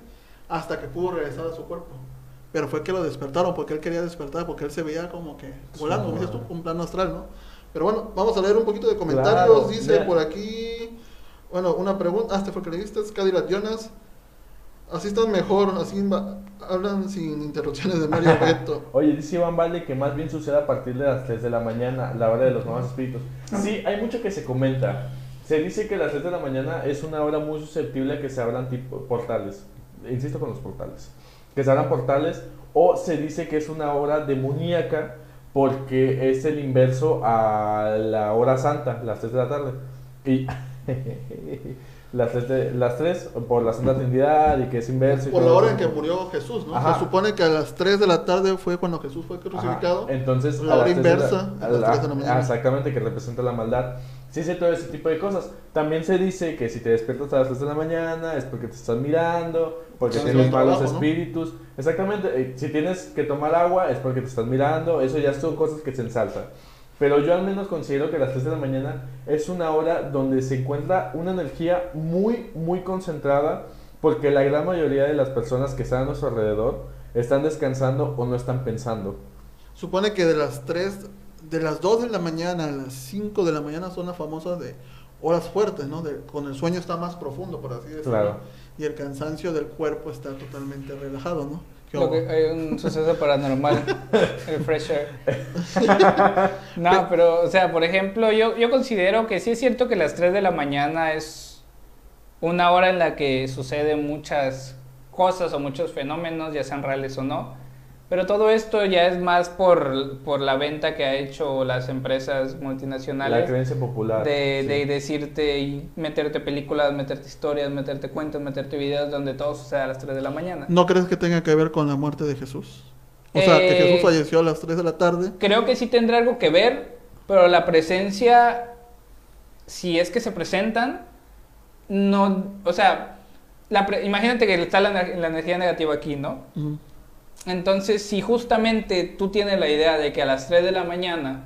hasta que pudo regresar a su cuerpo. Pero fue que lo despertaron, porque él quería despertar, porque él se veía como que volando, como dices tú, un plano astral, ¿no? Pero bueno, vamos a leer un poquito de comentarios, Claro, dice ya. por aquí, bueno, una pregunta, ah, este fue que leíste, es Cadillac Jonas, Así están mejor, así hablan sin interrupciones de Mario Beto. Oye, dice Iván Valde que más bien sucede a partir de las 3 de la mañana, la hora de los nuevos espíritus. Sí, hay mucho que se comenta. Se dice que las 3 de la mañana es una hora muy susceptible a que se abran tipo portales. Insisto con los portales. Que se abran portales o se dice que es una hora demoníaca porque es el inverso a la hora santa, las 3 de la tarde. Y las 3, de- las 3 por la Santa Trinidad y que es inverso. y Por la hora en que murió Jesús, ¿no? Ajá. Se supone que a las 3 de la tarde fue cuando Jesús fue Ajá, crucificado. Entonces, La a hora tres de inversa, a las la- tres de la mañana. Exactamente, que representa la maldad. Sí, sé todo ese tipo de cosas. También se dice que si te despiertas a las 3 de la mañana es porque te están mirando, porque Estás tienes malos trabajo, ¿no? espíritus. Exactamente, eh, si tienes que tomar agua es porque te están mirando. Eso ya son cosas que se ensalzan. Pero yo al menos considero que las 3 de la mañana es una hora donde se encuentra una energía muy, muy concentrada, porque la gran mayoría de las personas que están a nuestro alrededor están descansando o no están pensando. Supone que de las 3, de las 2 de la mañana a las 5 de la mañana son las famosas de horas fuertes, ¿no? De, con el sueño está más profundo, por así decirlo. Claro. Y el cansancio del cuerpo está totalmente relajado, ¿no? Hay un suceso paranormal, el fresh air. No, pero, o sea, por ejemplo, yo, yo considero que sí es cierto que las 3 de la mañana es una hora en la que suceden muchas cosas o muchos fenómenos, ya sean reales o no. Pero todo esto ya es más por, por la venta que ha hecho las empresas La multinacionales creencia popular. de, sí. de decirte y meterte películas, meterte historias, meterte cuentos, meterte videos donde todo sucede a las 3 de la mañana. ¿No crees que tenga que ver con la muerte de Jesús? O sea, que Eh, Jesús falleció a las 3 de la tarde. Creo que sí tendrá algo que ver, pero la presencia, si es que se presentan, no, o sea, la pre- imagínate que está la, ener- la energía negativa aquí, ¿no? Ujú. Entonces, si justamente tú tienes la idea de que a las 3 de la mañana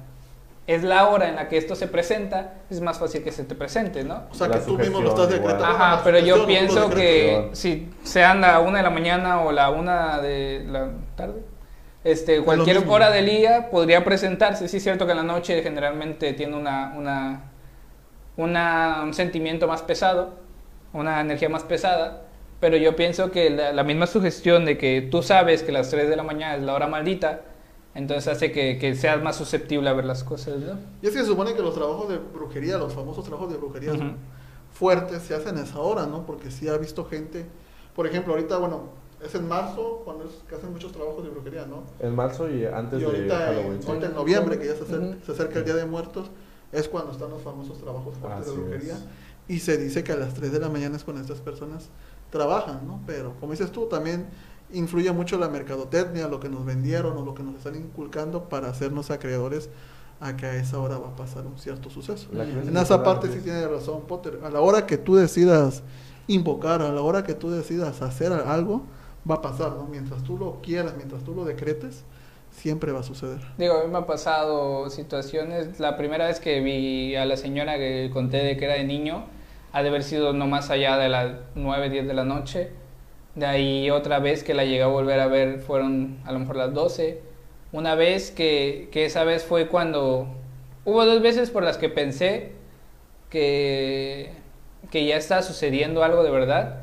es la hora en la que esto se presenta, es más fácil que se te presente, ¿no? O sea, La que tú mismo lo estás decretando. Ajá, pero yo pienso que si sean la una de la mañana o la una de la tarde, este, cualquier hora del día podría presentarse. Sí es cierto que en la noche generalmente tiene una, una, una- un sentimiento más pesado, una energía más pesada, pero yo pienso que la, la misma sugestión de que tú sabes que las 3 de la mañana es la hora maldita, entonces hace que, que seas más susceptible a ver las cosas, ¿no? Y es que se supone que los trabajos de brujería, los famosos trabajos de brujería Ujú. fuertes se hacen a esa hora, ¿no? Porque sí ha visto gente, por ejemplo, ahorita, bueno, es en marzo cuando es que hacen muchos trabajos de brujería, ¿no? En marzo y antes y de ahorita, Halloween. en, sí. ahorita en noviembre, que ya se acerca, se acerca el Día de Muertos, es cuando están los famosos trabajos fuertes Así de brujería. es. Y se dice que a las 3 de la mañana es cuando estas personas trabajan, ¿no? Pero como dices tú, también influye mucho la mercadotecnia, lo que nos vendieron o lo que nos están inculcando para hacernos acreedores a que a esa hora va a pasar un cierto suceso. En esa parte sí tiene razón Potter. A la hora que tú decidas invocar, a la hora que tú decidas hacer algo, va a pasar, ¿no? Mientras tú lo quieras, mientras tú lo decretes, siempre va a suceder. Digo, a mí me ha pasado situaciones. La primera vez que vi a la señora que conté de que era de niño, ha de haber sido no más allá de las 9, 10 de la noche. De ahí otra vez que la llegué a volver a ver fueron a lo mejor las 12. Una vez que, que esa vez fue cuando... Hubo dos veces por las que pensé que, que ya está sucediendo algo de verdad.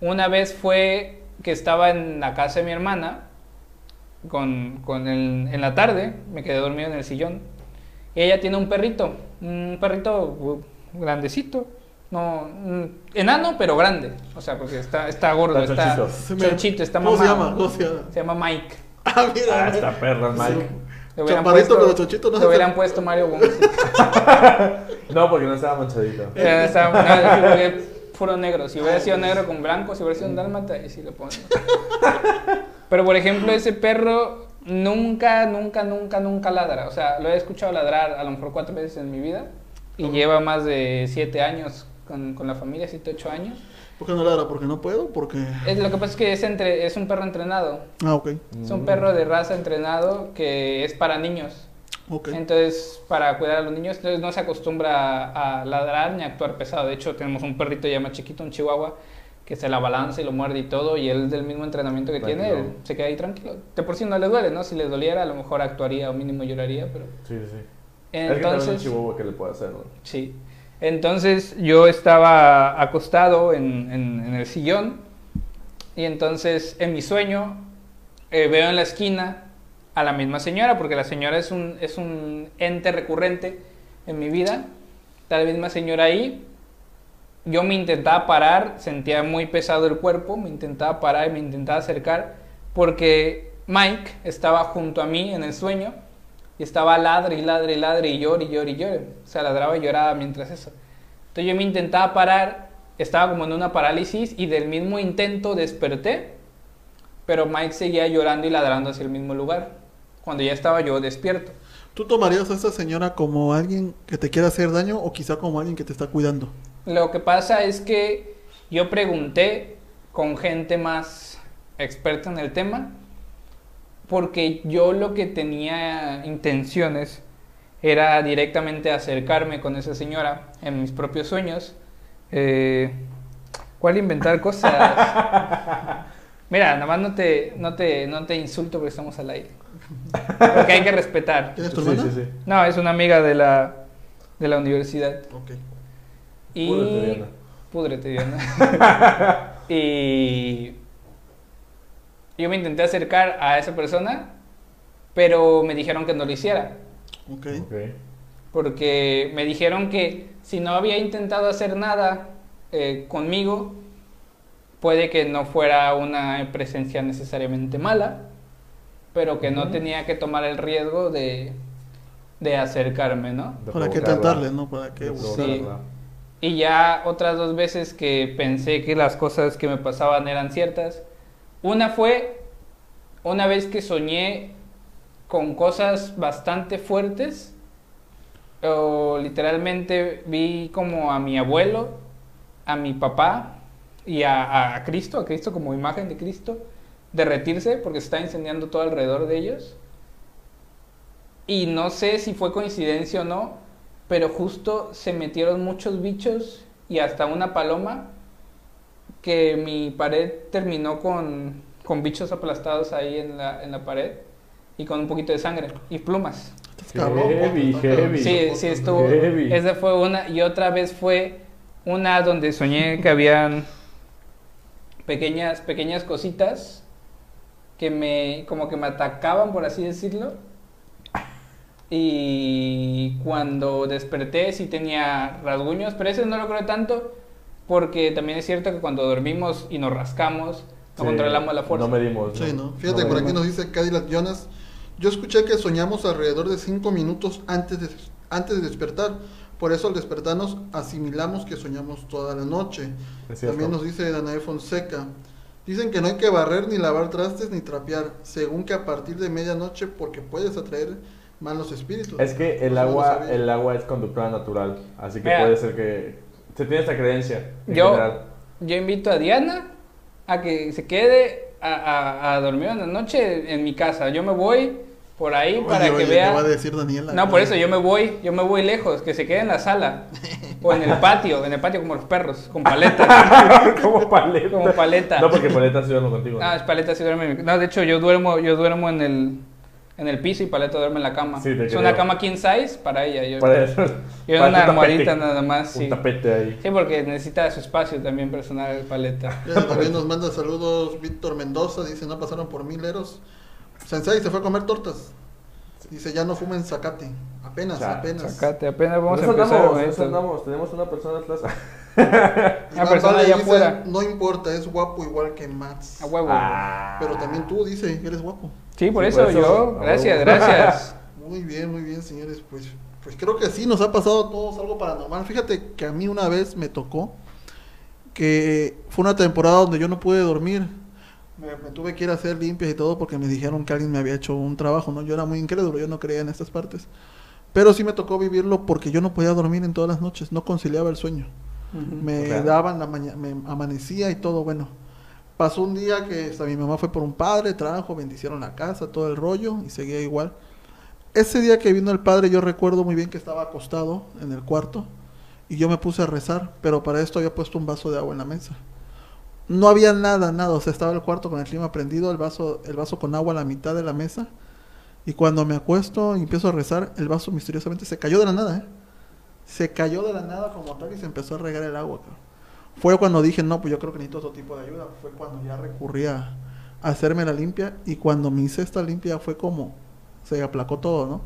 Una vez fue que estaba en la casa de mi hermana con, con el- en la tarde, me quedé dormido en el sillón. Y ella tiene un perrito, un perrito grandecito, no, mm, enano pero grande, o sea, porque está, está gordo, Está está chonchito. Está ¿Cómo se mamado. llama? ¿Cómo se llama? Se llama Mike. Ah, mira. Ah, está perra, Mike. Le hubieran Chaparrito, puesto- pero chonchito, no Le hubieran puesto Mario Gómez. No, porque no estaba manchadito. Eh, está- no, porque puro negro. Si hubiera sido negro con blanco, si hubiera sido un dálmata, ahí sí lo pongo. Pero por ejemplo, ese perro nunca, nunca, nunca, nunca ladra. O sea, lo he escuchado ladrar a lo mejor cuatro veces en mi vida. Y ¿Cómo? lleva más de siete años con, con la familia, siete, ocho años. ¿Por qué no ladra? ¿Porque no puedo? Porque... Es, lo que pasa es que es, entre, es un perro entrenado. Ah, ok. Es un perro de raza entrenado que es para niños. Ok. Entonces, para cuidar a los niños, entonces no se acostumbra a, a ladrar ni a actuar pesado. De hecho, tenemos un perrito ya más chiquito, un chihuahua, que se la balanza y lo muerde y todo, y él del mismo entrenamiento que tiene, Tranquilo. él se queda ahí tranquilo. De por sí no le duele, ¿no? Si le doliera, a lo mejor actuaría o mínimo lloraría, pero... Sí, sí, sí. es que un Entonces, chihuahua que le puede hacer, ¿no? sí. Entonces, yo estaba acostado en, el sillón, y entonces, en mi sueño, eh, veo en la esquina a la misma señora, porque la señora es un, es un ente recurrente en mi vida. Está la misma señora ahí. Yo me intentaba parar, sentía muy pesado el cuerpo, me intentaba parar y me intentaba acercar, porque Mike estaba junto a mí en el sueño y estaba ladre y ladre y ladre y llore y llore y llore. O sea, ladraba y lloraba mientras eso. Entonces yo me intentaba parar, estaba como en una parálisis y del mismo intento desperté, pero Mike seguía llorando y ladrando hacia el mismo lugar. Cuando ya estaba yo despierto. ¿Tú tomarías a esta señora como alguien que te quiere hacer daño o quizá como alguien que te está cuidando? Lo que pasa es que yo pregunté con gente más experta en el tema, porque yo lo que tenía intenciones era directamente acercarme con esa señora en mis propios sueños. Eh, ¿Cuál inventar cosas? Mira, nada más no te, no, te, no te insulto porque estamos al aire. Porque hay que respetar. ¿Quién es tu Sí, hermana? sí, sí. No, es una amiga de la, de la universidad. Ok. Y... Púdrete, Diana. Púdrete, Diana. y yo me intenté acercar a esa persona, pero me dijeron que no lo hiciera. Ok. Porque me dijeron que si no había intentado hacer nada eh, conmigo, puede que no fuera una presencia necesariamente mala, pero que no tenía que tomar el riesgo de, de acercarme, ¿no? De ¿Para provocarla. tentarle, no? ¿Para buscar? Sí. Y ya otras dos veces que pensé que las cosas que me pasaban eran ciertas. Una fue una vez que soñé con cosas bastante fuertes. O literalmente vi como a mi abuelo, a mi papá y a, a Cristo, a Cristo como imagen de Cristo, derretirse porque se está incendiando todo alrededor de ellos. Y no sé si fue coincidencia o no, pero justo se metieron muchos bichos y hasta una paloma que mi pared terminó con, con bichos aplastados ahí en la, en la pared y con un poquito de sangre y plumas. Heavy, heavy. Sí, sí estuvo. Heavy. Esa fue una y otra vez fue una donde soñé que habían pequeñas pequeñas cositas que me como que me atacaban por así decirlo. Y cuando desperté sí tenía rasguños, pero ese no lo creo tanto porque también es cierto que cuando dormimos y nos rascamos no Sí, controlamos la fuerza. No medimos. Sí, ¿no? Fíjate, por aquí nos dice Cadillac Jonas. Yo escuché que soñamos alrededor de 5 minutos antes de, antes de despertar. Por eso al despertarnos asimilamos que soñamos toda la noche. También nos dice Danae Fonseca. Dicen que no hay que barrer ni lavar trastes ni trapear, según que a partir de medianoche porque puedes atraer malos espíritus. Es que el no agua, el agua es conductora natural, así que Mira. puede ser que se tiene esta creencia. en Yo- general. Yo invito a Diana a que se quede a, a- a dormir en la noche en mi casa. Yo me voy por ahí Oye, para oye, que vea. va a decir Daniela. No, por eso yo me voy, yo me voy lejos, que se quede en la sala. O en el patio, en el patio como los perros, con paleta. como paleta. Como paleta. No, porque paleta sí duermo contigo. Ah, es paleta sí duerme. No, de hecho yo duermo, yo duermo en el, en el piso y paleta duerme en la cama. Sí, es creo. una cama king size para ella. Yo, Para eso. yo para una almohadita tapete. nada más. Sí. Un tapete ahí. sí, porque necesita su espacio también personal el paleta. También nos manda saludos Víctor Mendoza, dice, no pasaron por mileros. Sensei se fue a comer tortas. Dice, ya no fumen zacate. Apenas, Sa- apenas. Sacate, apenas vamos Nos a empezar. andamos, andamos. Tenemos una persona atrás. Una persona allá afuera. No importa, es guapo igual que Mats. A huevo. Ah. Pero también tú, dice, eres guapo. Sí, por Sí, eso por eso, yo. Gracias, gracias. Muy bien, muy bien, señores. Pues, pues creo que sí, nos ha pasado a todos algo paranormal. Fíjate que a mí una vez me tocó que fue una temporada donde yo no pude dormir. Me, me tuve que ir a hacer limpias y todo porque me dijeron que alguien me había hecho un trabajo, ¿no? Yo era muy incrédulo, yo no creía en estas partes. Pero sí me tocó vivirlo porque yo no podía dormir en todas las noches, no conciliaba el sueño. Me Claro. daban la mañana, me amanecía y todo, bueno. Pasó un día que hasta mi mamá fue por un padre, trajo, bendicieron la casa, todo el rollo y seguía igual. Ese día que vino el padre yo recuerdo muy bien que estaba acostado en el cuarto y yo me puse a rezar, pero para esto había puesto un vaso de agua en la mesa. No había nada, nada, o sea, estaba el cuarto con el clima prendido, el vaso, el vaso con agua a la mitad de la mesa y cuando me acuesto y empiezo a rezar, el vaso misteriosamente se cayó de la nada, ¿eh? Se cayó de la nada como tal y se empezó a regar el agua, cabrón. Fue cuando dije, no, pues yo creo que necesito otro tipo de ayuda. Fue cuando ya recurrí a, hacerme la limpia. Y cuando me hice esta limpia fue como, se aplacó todo, ¿no?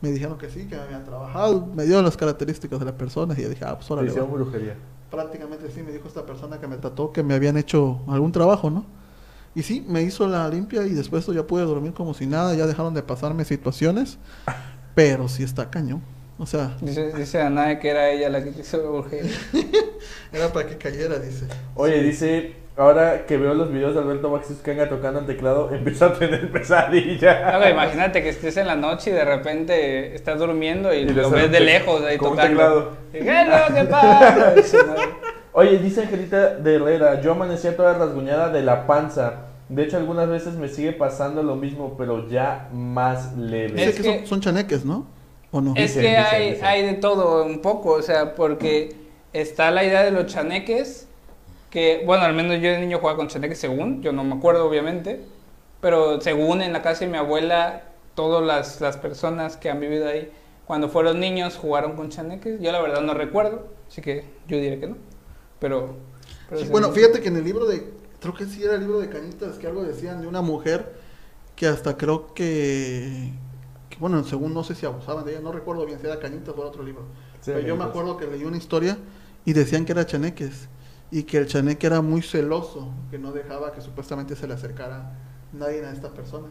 Me dijeron que sí, que me habían trabajado. Me dieron las características de las personas y yo dije, ah, pues hicieron va. brujería. Prácticamente sí, me dijo esta persona que me trató que me habían hecho algún trabajo, ¿no? Y sí, me hizo la limpia y después ya pude dormir como si nada. Ya dejaron de pasarme situaciones. Pero sí está cañón. O sea, Dice, dice Anae que era ella la que hizo brujería. era para que cayera, dice. Oye, dice, ahora que veo los videos de Alberto Maxis Kanga tocando el teclado, empiezo a tener pesadilla. Imagínate que estés en la noche y de repente estás durmiendo y, Y lo ves de lejos ahí un tocando. teclado. Y, ¿Qué pasa? Oye, dice Angelita de Herrera, yo amanecía toda rasguñada de la panza. De hecho, algunas veces me sigue pasando lo mismo, pero ya más leve. Es que, que- son, son chaneques, ¿no? ¿O no? Es Dicen, que dicen, hay, dicen. hay de todo un poco, o sea, porque está la idea de los chaneques, que, bueno, al menos yo de niño jugaba con chaneques según, yo no me acuerdo obviamente, pero según en la casa de mi abuela, todas las, las personas que han vivido ahí, cuando fueron niños jugaron con chaneques, yo la verdad no recuerdo, así que yo diré que no, pero... pero Sí, según- bueno, fíjate que en el libro de, creo que sí era el libro de Cañitas, que algo decían de una mujer que hasta creo que, bueno, según no sé si abusaban de ella, no recuerdo bien si era Cañitas o era otro libro. Sí, Pero yo me acuerdo que leí una historia y decían que era chaneques y que el chaneque era muy celoso, que no dejaba que supuestamente se le acercara nadie a esta persona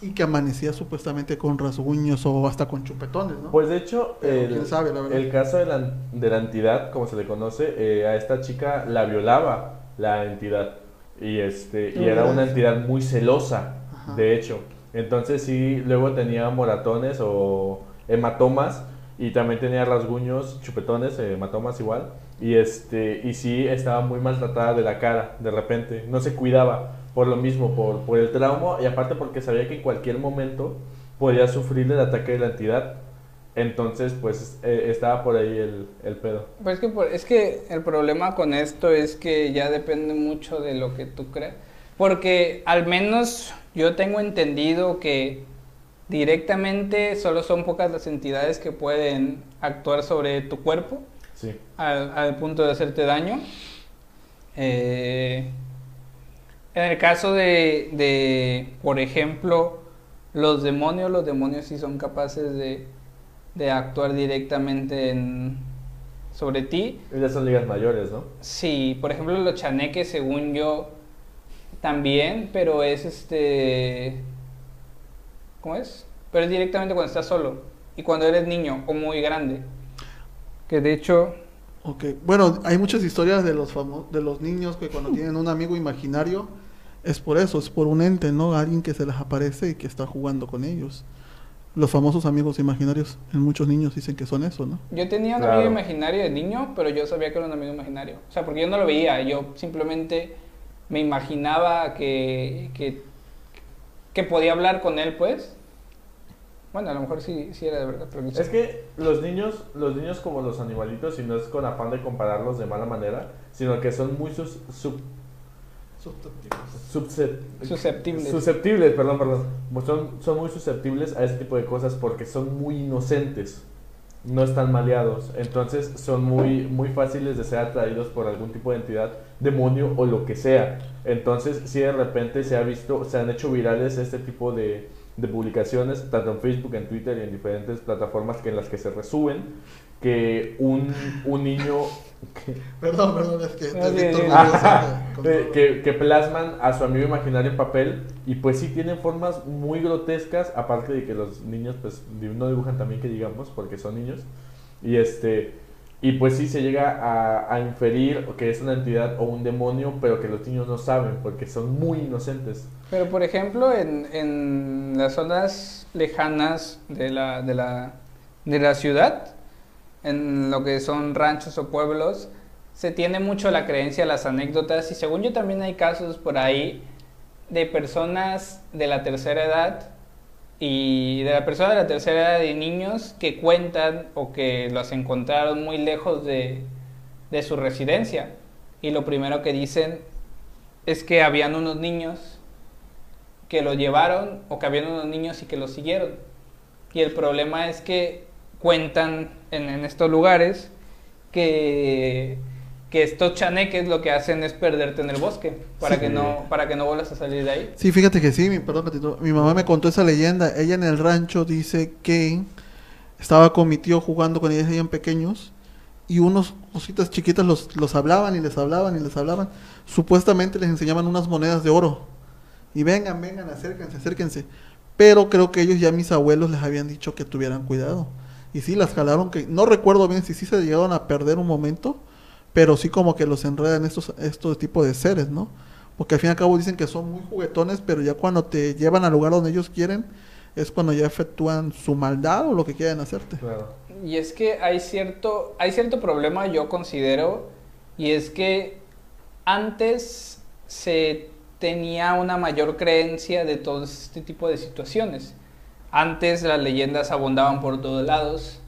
y que amanecía supuestamente con rasguños o hasta con chupetones, ¿no? Pues de hecho, el, quién sabe, la verdad. el caso de la, de la entidad, como se le conoce, eh, a esta chica la violaba la entidad. Y, este, y era una entidad muy celosa, Ajá. de hecho. Entonces sí, luego tenía moratones o hematomas y también tenía rasguños, chupetones, eh, hematomas igual. Y, este, y sí estaba muy maltratada de la cara, de repente. No se cuidaba por lo mismo, por, por el trauma y aparte porque sabía que en cualquier momento podía sufrir el ataque de la entidad. Entonces, pues eh, estaba por ahí el, el pedo. Pues es que, es que el problema con esto es que ya depende mucho de lo que tú creas. Porque al menos yo tengo entendido que directamente solo son pocas las entidades que pueden actuar sobre tu cuerpo Sí. al, al punto de hacerte daño. Eh, en el caso de, de, por ejemplo, los demonios, los demonios sí son capaces de, de actuar directamente en, sobre ti. Ellas son ligas mayores, ¿no? Sí, por ejemplo, los chaneques, según yo, también, pero es este. ¿Cómo es? Pero es directamente cuando estás solo y cuando eres niño o muy grande. Que de hecho. Ok, bueno, hay muchas historias de los famo- de los niños que cuando tienen un amigo imaginario es por eso, es por un ente, ¿no? Alguien que se les aparece y que está jugando con ellos. Los famosos amigos imaginarios en muchos niños dicen que son eso, ¿no? Yo tenía un Claro. amigo imaginario de niño, pero yo sabía que era un amigo imaginario. O sea, porque yo no lo veía, yo simplemente me imaginaba que, que, que podía hablar con él, pues. Bueno, a lo mejor sí, sí era de verdad, pero. Es que los niños, los niños como los animalitos, y no es con afán de compararlos de mala manera, sino que son muy sus, sub- subse- Susceptibles. susceptibles, perdón, perdón. Son, son muy susceptibles a ese tipo de cosas porque son muy inocentes, no están maleados, entonces son muy, muy fáciles de ser atraídos por algún tipo de entidad, demonio o lo que sea. Entonces, si de repente se ha visto, se han hecho virales este tipo de, de publicaciones, tanto en Facebook, en Twitter y en diferentes plataformas que en las que se resuben, que un, un niño Perdón, perdón, es que Ajá, dio que, que- plasman a su amigo imaginario en papel y pues sí tienen formas muy grotescas, aparte de que los niños pues no dibujan también que digamos porque son niños. Y este y pues sí se llega a, a inferir que es una entidad o un demonio, pero que los niños no saben porque son muy inocentes. Pero por ejemplo, en, en las zonas lejanas de la, de, la, de la ciudad, en lo que son ranchos o pueblos, se tiene mucho la creencia, las anécdotas, y según yo también hay casos por ahí de personas de la tercera edad y de la persona de la tercera edad y niños que cuentan o que los encontraron muy lejos de, de su residencia. Y lo primero que dicen es que habían unos niños que lo llevaron o que habían unos niños y que lo siguieron. Y el problema es que cuentan en, en estos lugares que, que estos chaneques lo que hacen es perderte en el bosque para, Sí. que, no, para que no vuelvas a salir de ahí. Sí, fíjate que sí, mi, perdón, mi mamá me contó esa leyenda. Ella en el rancho dice que estaba con mi tío jugando con ellos eran pequeños y unos cositas chiquitas los, los hablaban y les hablaban y les hablaban. Supuestamente les enseñaban unas monedas de oro. Y vengan, vengan, acérquense, acérquense. Pero creo que ellos ya mis abuelos les habían dicho que tuvieran cuidado. Y sí, las jalaron, que no recuerdo bien si sí se llegaron a perder un momento, pero sí como que los enredan estos, estos tipos de seres, ¿no? Porque al fin y al cabo dicen que son muy juguetones, pero ya cuando te llevan al lugar donde ellos quieren, es cuando ya efectúan su maldad o lo que quieren hacerte. Claro. Y es que hay cierto, hay cierto problema, yo considero, y es que antes se tenía una mayor creencia de todo este tipo de situaciones. Antes las leyendas abundaban por todos lados,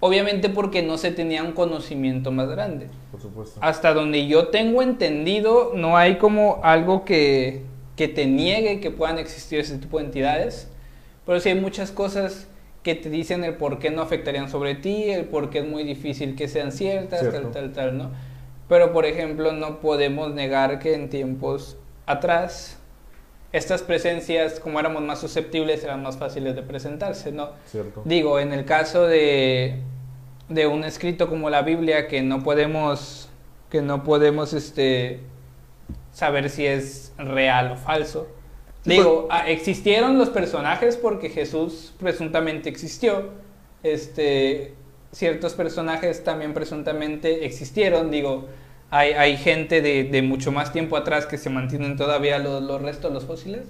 obviamente porque no se tenía un conocimiento más grande. Por supuesto. Hasta donde yo tengo entendido, no hay como algo que, que te niegue que puedan existir ese tipo de entidades, pero sí hay muchas cosas que te dicen el por qué no afectarían sobre ti, el por qué es muy difícil que sean ciertas, Cierto. tal, tal, tal, ¿no? Pero, por ejemplo, no podemos negar que en tiempos atrás estas presencias, como éramos más susceptibles, eran más fáciles de presentarse, ¿no? Cierto. Digo, en el caso de, de un escrito como la Biblia, que no podemos, que no podemos este, saber si es real o falso. Digo, ah, existieron los personajes porque Jesús presuntamente existió. Este, ciertos personajes también presuntamente existieron. Digo, hay, hay gente de, de mucho más tiempo atrás que se mantienen todavía los, los restos, los fósiles.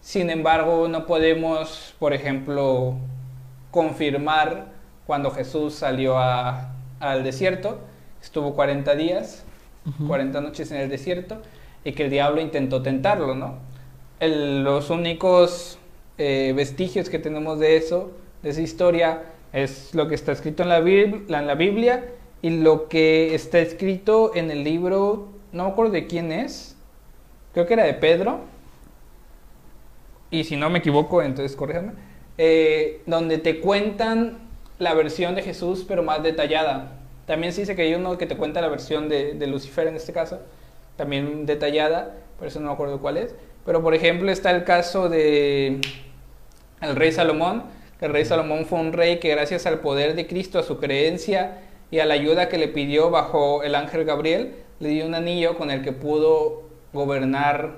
Sin embargo, no podemos, por ejemplo, confirmar cuando Jesús salió a- al desierto, estuvo 40 días, Ujú. 40 noches en el desierto, y que el diablo intentó tentarlo, ¿no? El- los únicos eh, vestigios que tenemos de eso, de esa historia, es lo que está escrito la, en la Biblia y lo que está escrito en el libro, no me acuerdo de quién es, creo que era de Pedro, y si no me equivoco, entonces corríjame, eh, donde te cuentan la versión de Jesús, pero más detallada. También se dice que hay uno que te cuenta la versión de, de Lucifer en este caso, también detallada, por eso no me acuerdo cuál es. Pero por ejemplo está el caso de el rey Salomón, que el rey Salomón fue un rey que gracias al poder de Cristo, a su creencia y a la ayuda que le pidió bajo el ángel Gabriel, le dio un anillo con el que pudo gobernar,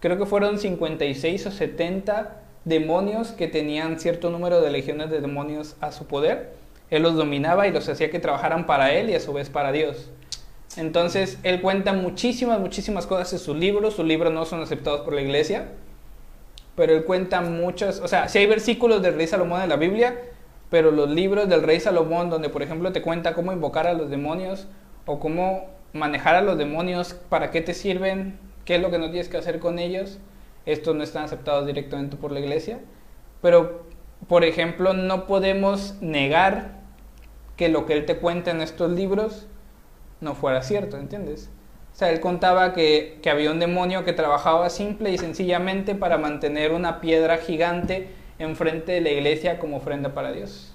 creo que fueron 56 o 70 demonios que tenían cierto número de legiones de demonios a su poder. Él los dominaba y los hacía que trabajaran para él y a su vez para Dios. Entonces, él cuenta muchísimas, muchísimas cosas en sus libros. Sus libros no son aceptados por la iglesia, pero él cuenta muchas, o sea, sí hay versículos del rey Salomón en la Biblia, pero los libros del rey Salomón, donde por ejemplo te cuenta cómo invocar a los demonios o cómo manejar a los demonios, para qué te sirven, qué es lo que no tienes que hacer con ellos, estos no están aceptados directamente por la iglesia, pero por ejemplo, no podemos negar que lo que él te cuenta en estos libros no fuera cierto, ¿entiendes? O sea, él contaba que, que había un demonio que trabajaba simple y sencillamente para mantener una piedra gigante enfrente de la iglesia como ofrenda para Dios.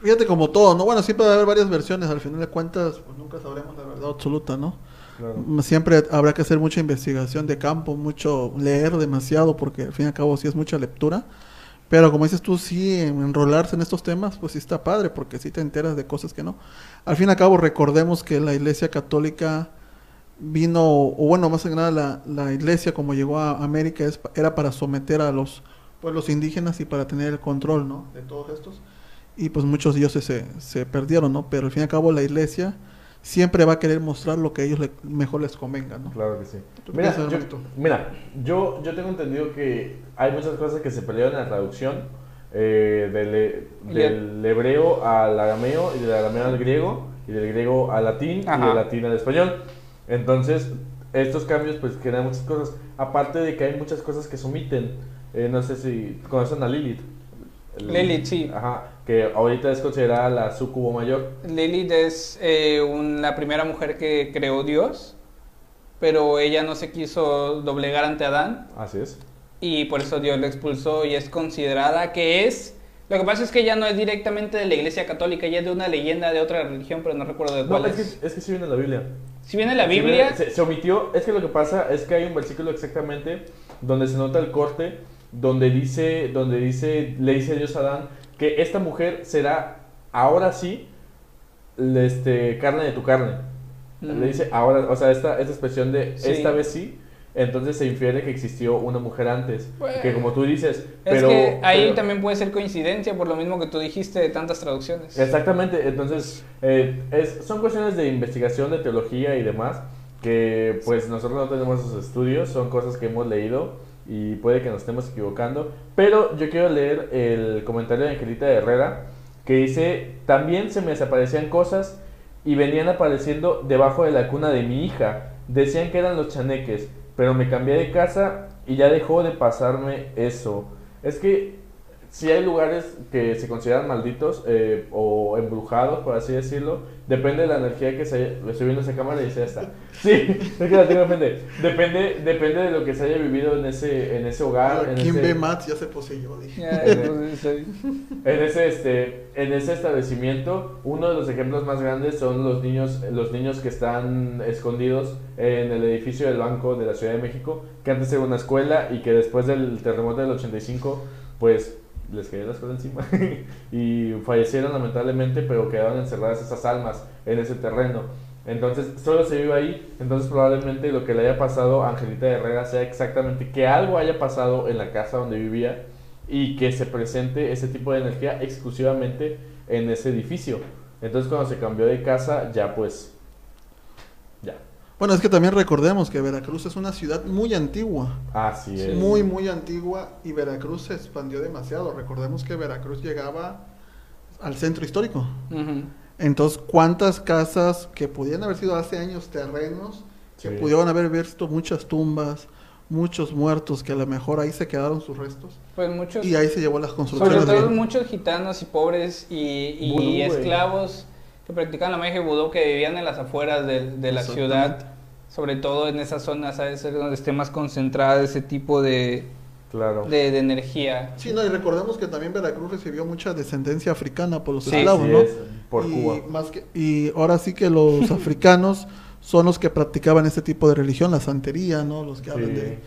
Fíjate como todo, ¿no? Bueno, siempre va a haber varias versiones, al final de cuentas, pues nunca sabremos la verdad absoluta, ¿no? Claro. Siempre habrá que hacer mucha investigación de campo, mucho leer demasiado, porque al fin y al cabo sí es mucha lectura. Pero como dices tú, sí, enrolarse en estos temas, pues sí está padre, porque sí te enteras de cosas que no. Al fin y al cabo, recordemos que la Iglesia Católica vino, o bueno, más que nada la, la Iglesia como llegó a América es, era para someter a los pueblos indígenas y para tener el control, ¿no? De todos estos. Y pues muchos dioses se, se perdieron, ¿no? Pero al fin y al cabo la Iglesia siempre va a querer mostrar lo que a ellos le- mejor les convenga, ¿no? Claro que sí. ¿Tú Mira, yo, mira, yo, yo tengo entendido que hay muchas cosas que se pelearon en la traducción eh, del, del hebreo al arameo y del arameo al griego y del griego al latín y Ajá. del latín al español. Entonces, estos cambios pues generan muchas cosas. Aparte de que hay muchas cosas que se omiten. Eh, no sé si conocen a Lilith. El- Lilith, sí. Ajá, que ahorita es considerada la sucubo mayor. Lilith es eh, un- la primera mujer que creó Dios, pero ella no se quiso doblegar ante Adán Así es. y por eso Dios la expulsó y es considerada que es... Lo que pasa es que ella no es directamente de la iglesia católica, ella es de una leyenda de otra religión, pero no recuerdo de cuál es es. que, es que sí viene en la Biblia. Si viene la Sí, Biblia, se omitió, es que lo que pasa es que hay un versículo exactamente donde se nota el corte, donde dice, donde dice, le dice Dios a Adán que esta mujer será ahora sí este, carne de tu carne. Mm. Le dice ahora, o sea, esta, esta expresión de Sí. esta vez sí, entonces se infiere que existió una mujer antes. Bueno. que como tú dices, es pero... que ahí pero- también puede ser coincidencia por lo mismo que tú dijiste de tantas traducciones. Exactamente, entonces eh, es, son cuestiones de investigación, de teología y demás, que pues nosotros no tenemos esos estudios, son cosas que hemos leído y puede que nos estemos equivocando, pero yo quiero leer el comentario de Angelita Herrera, que dice, también se me desaparecían cosas y venían apareciendo debajo de la cuna de mi hija, decían que eran los chaneques, pero me cambié de casa y ya dejó de pasarme eso. Es que si hay lugares que se consideran malditos eh, o embrujados, por así decirlo, depende de la energía que se haya, le estoy viendo esa cámara y dice ya está. Sí, es que la tengo enfrente. Depende, depende de lo que se haya vivido en ese, en ese hogar, en ¿Quién ese, ve Mats? Ya se poseyó, dije. Sí. en ese, este, en ese establecimiento. Uno de los ejemplos más grandes son los niños, los niños que están escondidos en el edificio del Banco de la Ciudad de México, que antes era una escuela y que después del terremoto del 85, pues les cayó la escuela encima y fallecieron lamentablemente, pero quedaron encerradas esas almas en ese terreno. Entonces, solo se vive ahí. Entonces, probablemente lo que le haya pasado a Angelita Herrera sea exactamente que algo haya pasado en la casa donde vivía y que se presente ese tipo de energía exclusivamente en ese edificio. Entonces, cuando se cambió de casa, ya pues. Bueno, es que también recordemos que Veracruz es una ciudad muy antigua. Así es. Muy, muy antigua y Veracruz se expandió demasiado. Recordemos que Veracruz llegaba al centro histórico. Entonces, ¿cuántas casas que podían haber sido hace años terrenos, que Sí. pudieron haber visto muchas tumbas, muchos muertos, que a lo mejor ahí se quedaron sus restos? Pues muchos... Y ahí se llevó las Sobre construcciones. todo de- muchos gitanos y pobres y, esclavos que practicaban la magia vudú que vivían en las afueras de, de la ciudad, sobre todo en esa zona, ¿sabes? Donde esté más concentrada ese tipo de, Claro. de, de energía. Sí, no, y recordemos que también Veracruz recibió mucha descendencia africana por los Sí. esclavos, ¿no? es, por y, Cuba. Más que, y ahora sí que los africanos son los que practicaban este tipo de religión, la santería, ¿no? Los que hablan Sí. de,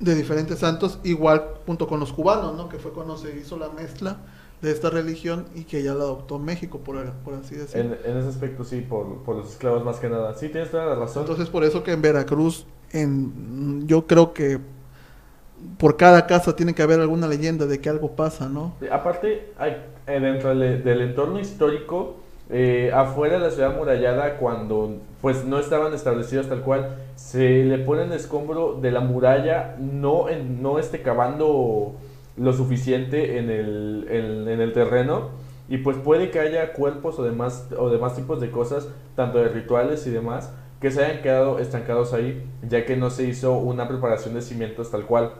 de diferentes santos, igual junto con los cubanos, ¿no? Que fue cuando se hizo la mezcla de esta religión y que ya la adoptó México, por, por así decirlo. En, en ese aspecto, sí, por, por los esclavos más que nada. Sí, tienes toda la razón. Entonces por eso que en Veracruz, en, yo creo que por cada casa tiene que haber alguna leyenda de que algo pasa, ¿no? Aparte, hay, eh, dentro del, del entorno histórico, eh, afuera de la ciudad amurallada, cuando pues no estaban establecidos tal cual, se le pone el escombro de la muralla, no, en, no esté cavando lo suficiente en el, en, en el terreno, y pues puede que haya cuerpos o demás, o demás tipos de cosas, tanto de rituales y demás, que se hayan quedado estancados ahí, ya que no se hizo una preparación de cimientos tal cual.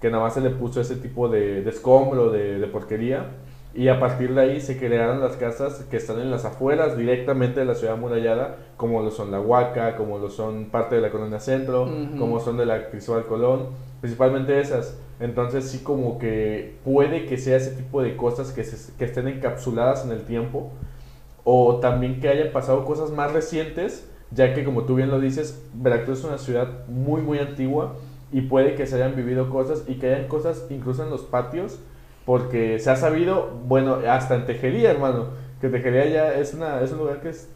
que nada más se le puso ese tipo de, de escombro, de, de porquería. Y a partir de ahí se crearon las casas que están en las afueras directamente de la ciudad amurallada, como lo son la Huaca, como lo son parte de la Colonia Centro, como son de la Cristóbal Colón, principalmente esas. Entonces sí como que puede que sea ese tipo de cosas que, se- que estén encapsuladas en el tiempo, o también que hayan pasado cosas más recientes, ya que como tú bien lo dices, Veracruz es una ciudad muy muy antigua y puede que se hayan vivido cosas y que hayan cosas incluso en los patios, porque se ha sabido, bueno, hasta en Tejería, hermano, que Tejería ya es, una, es un lugar que es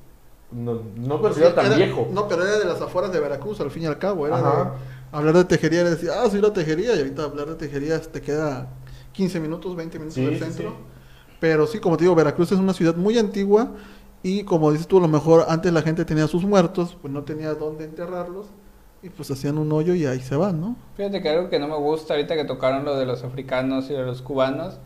no, no considerado tan Era- viejo. No, pero era de las afueras de Veracruz, al fin y al cabo. Era Ajá. de hablar de tejería, era decir, ah, soy la tejería, y ahorita hablar de tejería te queda 15 minutos, 20 minutos Sí, del sí, centro. sí. Pero sí, como te digo, Veracruz es una ciudad muy antigua y como dices tú, a lo mejor antes la gente tenía sus muertos, pues no tenía dónde enterrarlos y pues hacían un hoyo y ahí se van, ¿no? Fíjate que algo que no me gusta ahorita que tocaron lo de los africanos y de los cubanos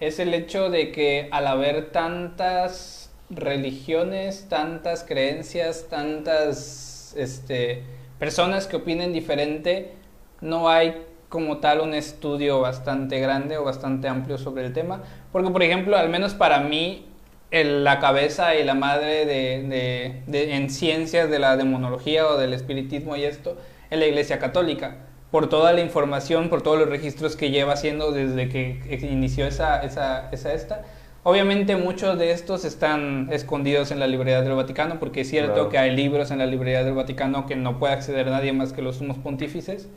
es el hecho de que al haber tantas religiones, tantas creencias, tantas este, personas que opinen diferente, no hay como tal un estudio bastante grande o bastante amplio sobre el tema. Porque, por ejemplo, al menos para mí, el- la cabeza y la madre de, de- de- en ciencias de la demonología o del espiritismo y esto es la Iglesia Católica. Por toda la información, por todos los registros que lleva haciendo desde que inició esa, esa, esa esta. Obviamente muchos de estos están escondidos en la librería del Vaticano, porque es cierto Claro. que hay libros en la librería del Vaticano que no puede acceder nadie más que los sumos pontífices.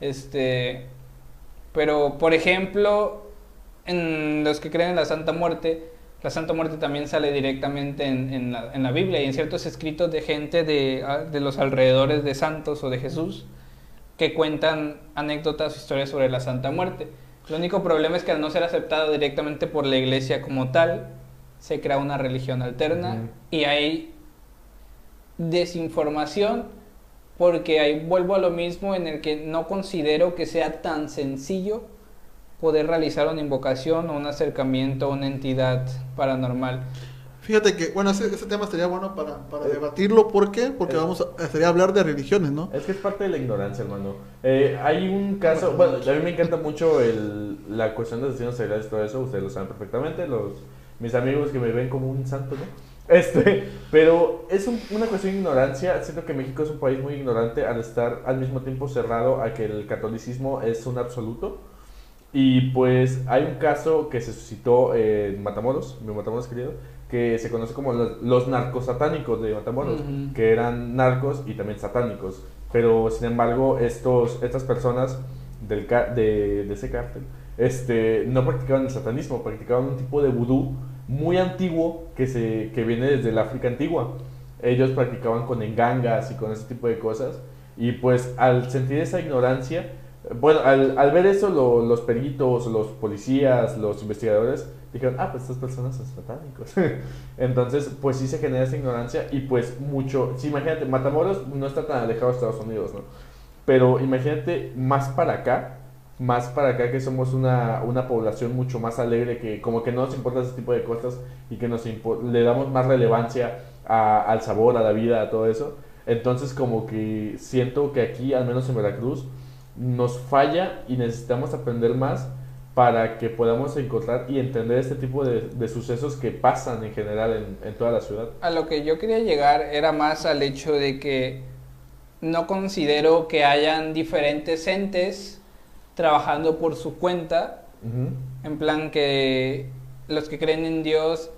Este, pero, por ejemplo, en los que creen en la Santa Muerte, la Santa Muerte también sale directamente en, en la, en la Biblia y en ciertos escritos de gente de, ah, de los alrededores de santos o de Jesús que cuentan anécdotas o historias sobre la Santa Muerte. El único problema es que al no ser aceptado directamente por la iglesia como tal, se crea una religión alterna y hay desinformación porque ahí vuelvo a lo mismo en el que no considero que sea tan sencillo poder realizar una invocación o un acercamiento a una entidad paranormal. Fíjate que, bueno, ese, ese tema sería bueno para, para Eh, debatirlo. ¿Por qué? Porque eh. vamos a, sería hablar de religiones, ¿no? Es que es parte de la ignorancia, hermano. Eh, hay un caso, bueno, a mí me encanta mucho el, la cuestión de asesinos seriales y todo eso, ustedes lo saben perfectamente, los, mis amigos que me ven como un santo, ¿no? Este, pero es un- una cuestión de ignorancia, siento que México es un país muy ignorante al estar al mismo tiempo cerrado a que el catolicismo es un absoluto. Y pues hay un caso que se suscitó en Matamoros, mi Matamoros querido, que se conoce como los, los narcosatánicos de Matamoros, Ujú. que eran narcos y también satánicos. Pero sin embargo, estos, estas personas del, de, de ese cártel este, no practicaban el satanismo, practicaban un tipo de vudú muy antiguo que, se, que viene desde el África antigua. Ellos practicaban con engangas y con ese tipo de cosas. Y pues al sentir esa ignorancia, bueno, al, al ver eso, lo- los peritos, los policías, los investigadores dijeron, ah, pues estas personas son satánicos. Entonces, pues sí se genera esa ignorancia y pues mucho, sí, imagínate, Matamoros no está tan alejado de Estados Unidos, ¿no? Pero imagínate más para acá, más para acá que somos una, una población mucho más alegre, que como que no nos importa ese tipo de cosas y que nos le damos más relevancia a- al sabor, a la vida, a todo eso. Entonces como que siento que aquí, al menos en Veracruz, nos falla y necesitamos aprender más para que podamos encontrar y entender este tipo de, de sucesos que pasan en general en, en toda la ciudad. A lo que yo quería llegar era más al hecho de que no considero que hayan diferentes entes trabajando por su cuenta, en plan que los que creen en Dios,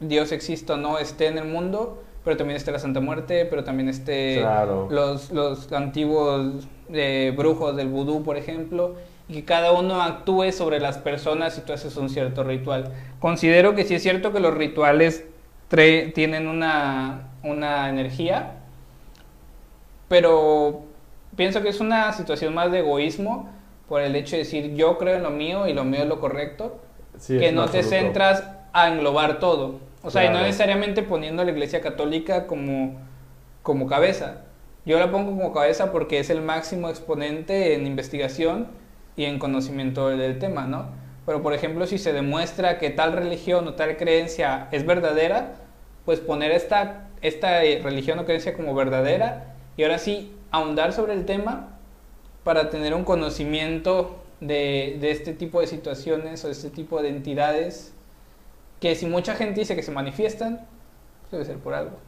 Dios existe o no, esté en el mundo, pero también esté la Santa Muerte, pero también esté Claro. los, los antiguos eh, brujos del vudú, por ejemplo, y que cada uno actúe sobre las personas y tú haces un cierto ritual. Considero que sí es cierto que los rituales tienen una, una energía, pero pienso que es una situación más de egoísmo por el hecho de decir yo creo en lo mío y lo mío es lo correcto, Sí, que no te absoluto. centras a englobar todo. O sea, y no necesariamente poniendo a la Iglesia Católica como, como cabeza. Yo la pongo como cabeza porque es el máximo exponente en investigación y en conocimiento del tema, ¿no? Pero, por ejemplo, si se demuestra que tal religión o tal creencia es verdadera, pues poner esta, esta eh, religión o creencia como verdadera y ahora sí ahondar sobre el tema para tener un conocimiento de, de este tipo de situaciones o de este tipo de entidades que si mucha gente dice que se manifiestan, debe ser por algo.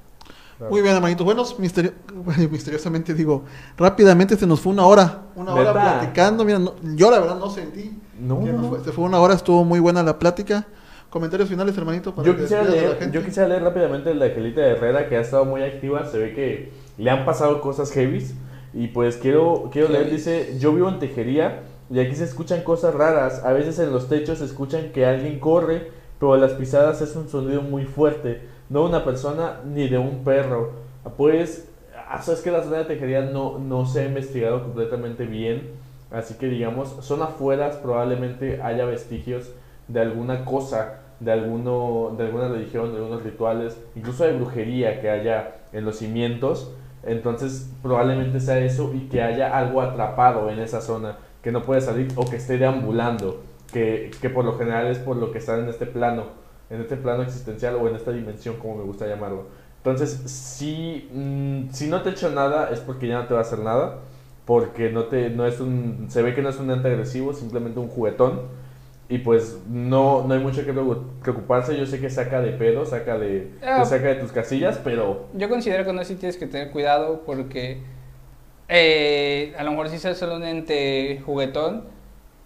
Muy bien, hermanitos. Bueno, misterio- bueno, misteriosamente digo, rápidamente se nos fue una hora. Una hora ¿Verdad? platicando. Mira, no- yo la verdad no sentí. No, fue- se fue una hora, estuvo muy buena la plática. Comentarios finales, hermanito. para Yo que quisiera, la leer, yo quisiera leer rápidamente la Angelita Herrera que ha estado muy activa. Se ve que le han pasado cosas heavies. Y pues quiero, quiero leer, dice, yo vivo en tejería y aquí se escuchan cosas raras. A veces en los techos se escuchan que alguien corre, pero las pisadas es un sonido muy fuerte. No una persona ni de un perro. Pues, ah, sabes que la zona de tejería no, no se ha investigado completamente bien. Así que digamos, son afueras probablemente haya vestigios de alguna cosa, de, alguno, de alguna religión, de algunos rituales, incluso de brujería que haya en los cimientos. Entonces probablemente sea eso y que haya algo atrapado en esa zona que no puede salir o que esté deambulando, que, que por lo general es por lo que está en este plano, en este plano existencial o en esta dimensión como me gusta llamarlo. Entonces, si, mm, si no te hecho nada es porque ya no te va a hacer nada, porque no te, no es un, se ve que no es un ente agresivo, simplemente un juguetón. Y pues no, no hay mucho que preocu- preocuparse. Yo sé que saca de pedo, saca de, Ah. te saca de tus casillas, pero Yo considero que no sí tienes que tener cuidado porque eh, a lo mejor sí sea solo un ente juguetón,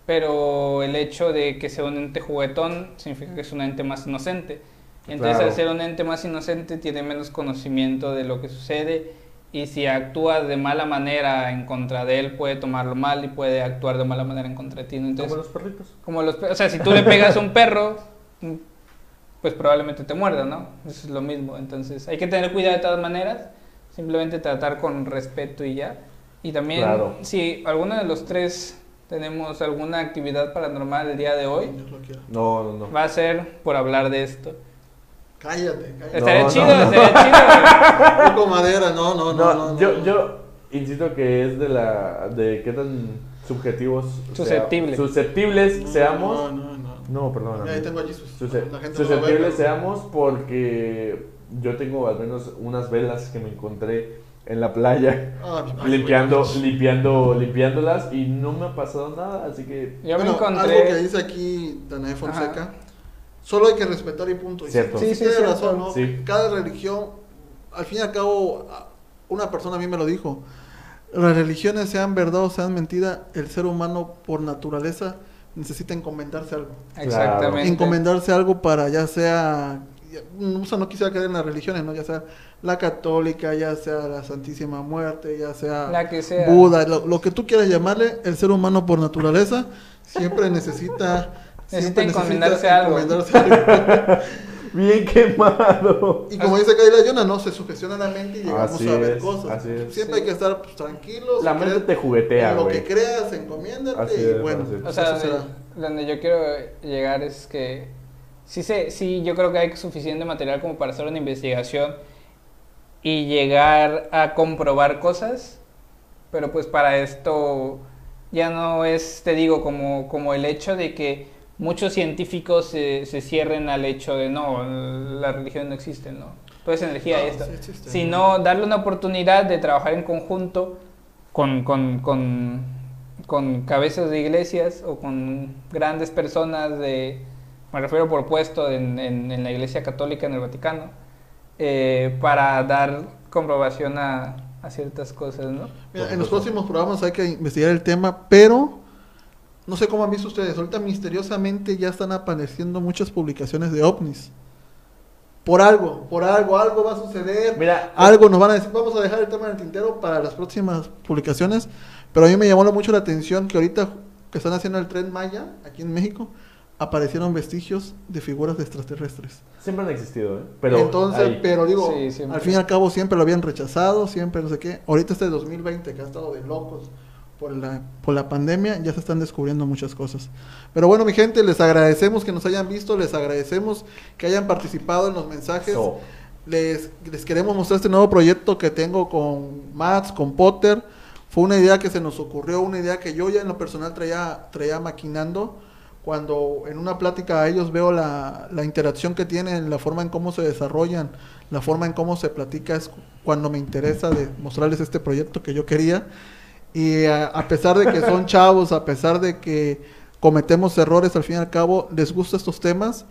pero el hecho de que sea un ente juguetón significa que es un ente más inocente. Entonces Claro. al ser un ente más inocente tiene menos conocimiento de lo que sucede y si actúa de mala manera en contra de él puede tomarlo mal y puede actuar de mala manera en contra de ti. Entonces, como los perritos. como los o sea, si tú le pegas a un perro, pues probablemente te muerda, ¿no? Eso es lo mismo. Entonces, hay que tener cuidado de todas maneras, simplemente tratar con respeto y ya. Y también, Claro. si alguno de los tres tenemos alguna actividad paranormal el día de hoy. No, no, no. va a ser por hablar de esto. Cállate, cállate. Estaría no, chido, no. estaría chido. Poco madera, no, no, no. No, no, yo, no. yo insisto que es de la de qué tan subjetivos sea- susceptibles No, seamos. No, no, no. No, perdón. Ahí tengo a Jesus. Susce- La gente no lo ve, susceptibles pero- seamos porque yo tengo al menos unas velas que me encontré en la playa Ah, ay, limpiando, limpiando, limpiándolas y no me ha pasado nada, así que Yo me Bueno, encontré... Algo que dice aquí Danae Fonseca. Ajá. Solo hay que respetar y punto. Cierto. Sí, Sí, sí, sí, tiene cierto. razón, ¿no? Sí. Cada religión, al fin y al cabo, a- una persona a mí me lo dijo. Las religiones, sean verdad o sean mentira, el ser humano por naturaleza necesita encomendarse algo. Exactamente. Encomendarse algo para ya sea, sea, no quisiera creer en las religiones, ¿no? Ya sea la católica, ya sea la Santísima Muerte, ya sea La que sea. Buda, lo, lo que tú quieras llamarle, el ser humano por naturaleza siempre necesita... Necesita siempre encomendarse a algo. encomendarse algo. bien quemado. Y como dice Kaila Yona, no se sugestiona la mente y llegamos Así a ver es, cosas. así es. Siempre Sí. hay que estar pues, tranquilos. La mente te juguetea, en lo que creas, encomiéndate Así y es, bueno, es. O sea, donde yo quiero llegar es que sí, sé, sí, yo creo que hay suficiente material como para hacer una investigación y llegar a comprobar cosas, pero pues para esto ya no es, te digo, como, como el hecho de que muchos científicos se, se cierren al hecho de no, la religión no existe, no, toda esa energía y esto, sí sino darle una oportunidad de trabajar en conjunto con, con, con, con cabezas de iglesias o con grandes personas de, me refiero por puesto en, en, en la iglesia católica en el Vaticano, eh, para dar comprobación a, a ciertas cosas, ¿no? Mira, en los próximos programas hay que investigar el tema, pero no sé cómo han visto ustedes. Ahorita misteriosamente ya están apareciendo muchas publicaciones de ovnis. Por algo, por algo, algo va a suceder. Mira, Algo nos van a decir, vamos a dejar el tema en el tintero para las próximas publicaciones. Pero a mí me llamó mucho la atención que ahorita que están haciendo el tren Maya, aquí en México, aparecieron vestigios de figuras de extraterrestres. siempre han existido, ¿eh? Pero Entonces, ahí. pero digo, Sí, al fin y al cabo siempre lo habían rechazado, siempre no sé qué. Ahorita este 2020 que ha estado de locos por la, por la pandemia, ya se están descubriendo muchas cosas. Pero bueno, mi gente, les agradecemos que nos hayan visto, les agradecemos que hayan participado en los mensajes. So, Les, les queremos mostrar este nuevo proyecto que tengo con Mats, con Potter. Fue una idea que se nos ocurrió, una idea que yo ya en lo personal traía, traía maquinando. Cuando en una plática a ellos veo la, la interacción que tienen, la forma en cómo se desarrollan, la forma en cómo se platica, es cuando me interesa de mostrarles este proyecto que yo quería. Y a, a pesar de que son chavos, a pesar de que cometemos errores, al fin y al cabo, les gustan estos temas,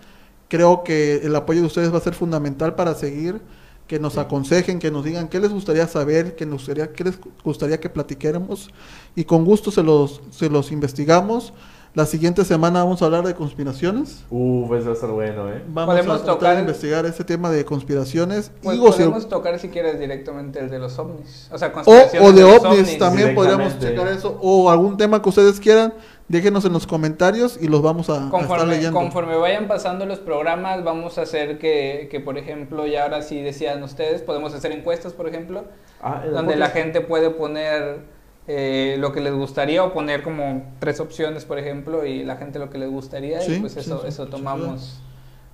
creo que el apoyo de ustedes va a ser fundamental para seguir, que nos aconsejen, que nos digan qué les gustaría saber, qué, nos gustaría, qué les gustaría que platiquáramos y con gusto se los, se los investigamos. La siguiente semana vamos a hablar de conspiraciones. Uf, eso va a estar bueno, ¿eh? Vamos Podemos a tratar de investigar este tema de conspiraciones. Pues podemos tocar si quieres directamente el de los ovnis. O sea, o, conspiraciones o de ovnis, también podríamos checar eso. O algún tema que ustedes quieran, déjenos en los comentarios y los vamos a, a estar Conforme, leyendo. conforme vayan pasando los programas, vamos a hacer que, que, por ejemplo, ya ahora sí decían ustedes, podemos hacer encuestas, por ejemplo, Ah, donde la gente puede poner eh, lo que les gustaría o poner como tres opciones, por ejemplo, y la gente lo que les gustaría, Sí, y pues sí, eso, sí, eso sí, tomamos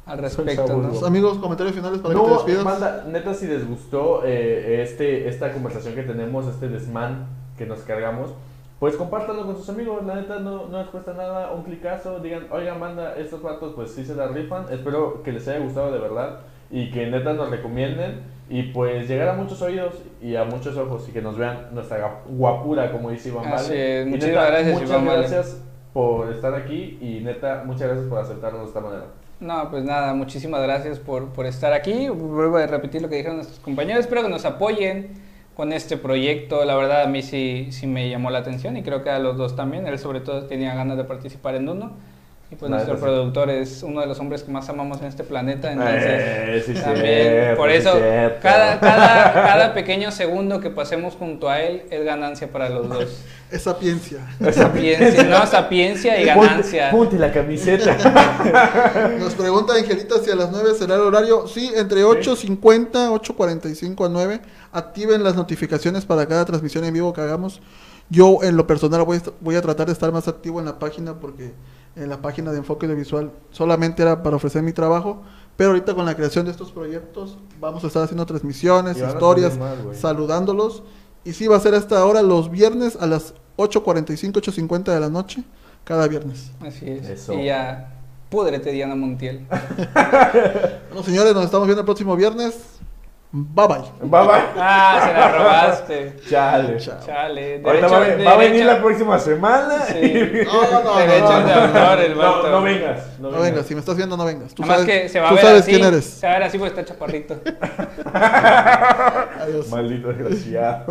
al respecto, ¿no? Amigos, comentarios finales para que te No, despidas. manda, neta, si les gustó eh, este, esta conversación que tenemos, este desmán que nos cargamos, pues compártanlo con sus amigos. La neta no, no les cuesta nada, un clicazo. Digan, oiga, manda, estos vatos, pues sí se la rifan. Espero que les haya gustado de verdad y que neta nos recomienden. Y pues llegar a muchos oídos y a muchos ojos y que nos vean nuestra guapura, como dice Iván Así Vale. es, Y muchísimas gracias, Muchas Iván Vale. gracias por estar aquí y neta, muchas gracias por aceptarnos de esta manera. No, pues nada, muchísimas gracias por, por estar aquí. Vuelvo a repetir lo que dijeron nuestros compañeros. Espero que nos apoyen con este proyecto. La verdad, a mí sí, sí me llamó la atención y creo que a los dos también. Él, sobre todo, tenía ganas de participar en uno. Y pues nuestro productor es uno de los hombres que más amamos en este planeta. Entonces, Eh, sí, también, cierto, por sí, eso, cada, cada, cada pequeño segundo que pasemos junto a él es ganancia para los dos. Es sapiencia. Sapiencia, no, sapiencia y ganancia. Ponte, ponte la camiseta. Nos pregunta Angelita si a las 9 será el horario. Sí, entre 8.50, 8.45 a 9. Activen las notificaciones para cada transmisión en vivo que hagamos. Yo, en lo personal, voy voy a tratar de estar más activo en la página porque en la página de enfoque visual solamente era para ofrecer mi trabajo. Pero ahorita con la creación de estos proyectos vamos a estar haciendo transmisiones, historias, más, saludándolos. Y sí, va a ser hasta ahora los viernes a las 8.45, 8.50 de la noche, cada viernes. Así es. Eso. Y ya, púdrete, Diana Montiel. Bueno, señores, nos estamos viendo el próximo viernes. Bye bye. Bye bye. Ah, se la robaste. Chale. Chao. Chale. Ahorita va, va a venir la próxima semana. Sí. y- No, no, no, Derechos no, de no. autor, el No, vato. no vengas. No, No vengas, si me estás viendo, no vengas. Tú Nada más sabes, que se va a tú ver sabes así. quién eres. Se va a ver así porque está chaparrito. Adiós. Maldito desgraciado.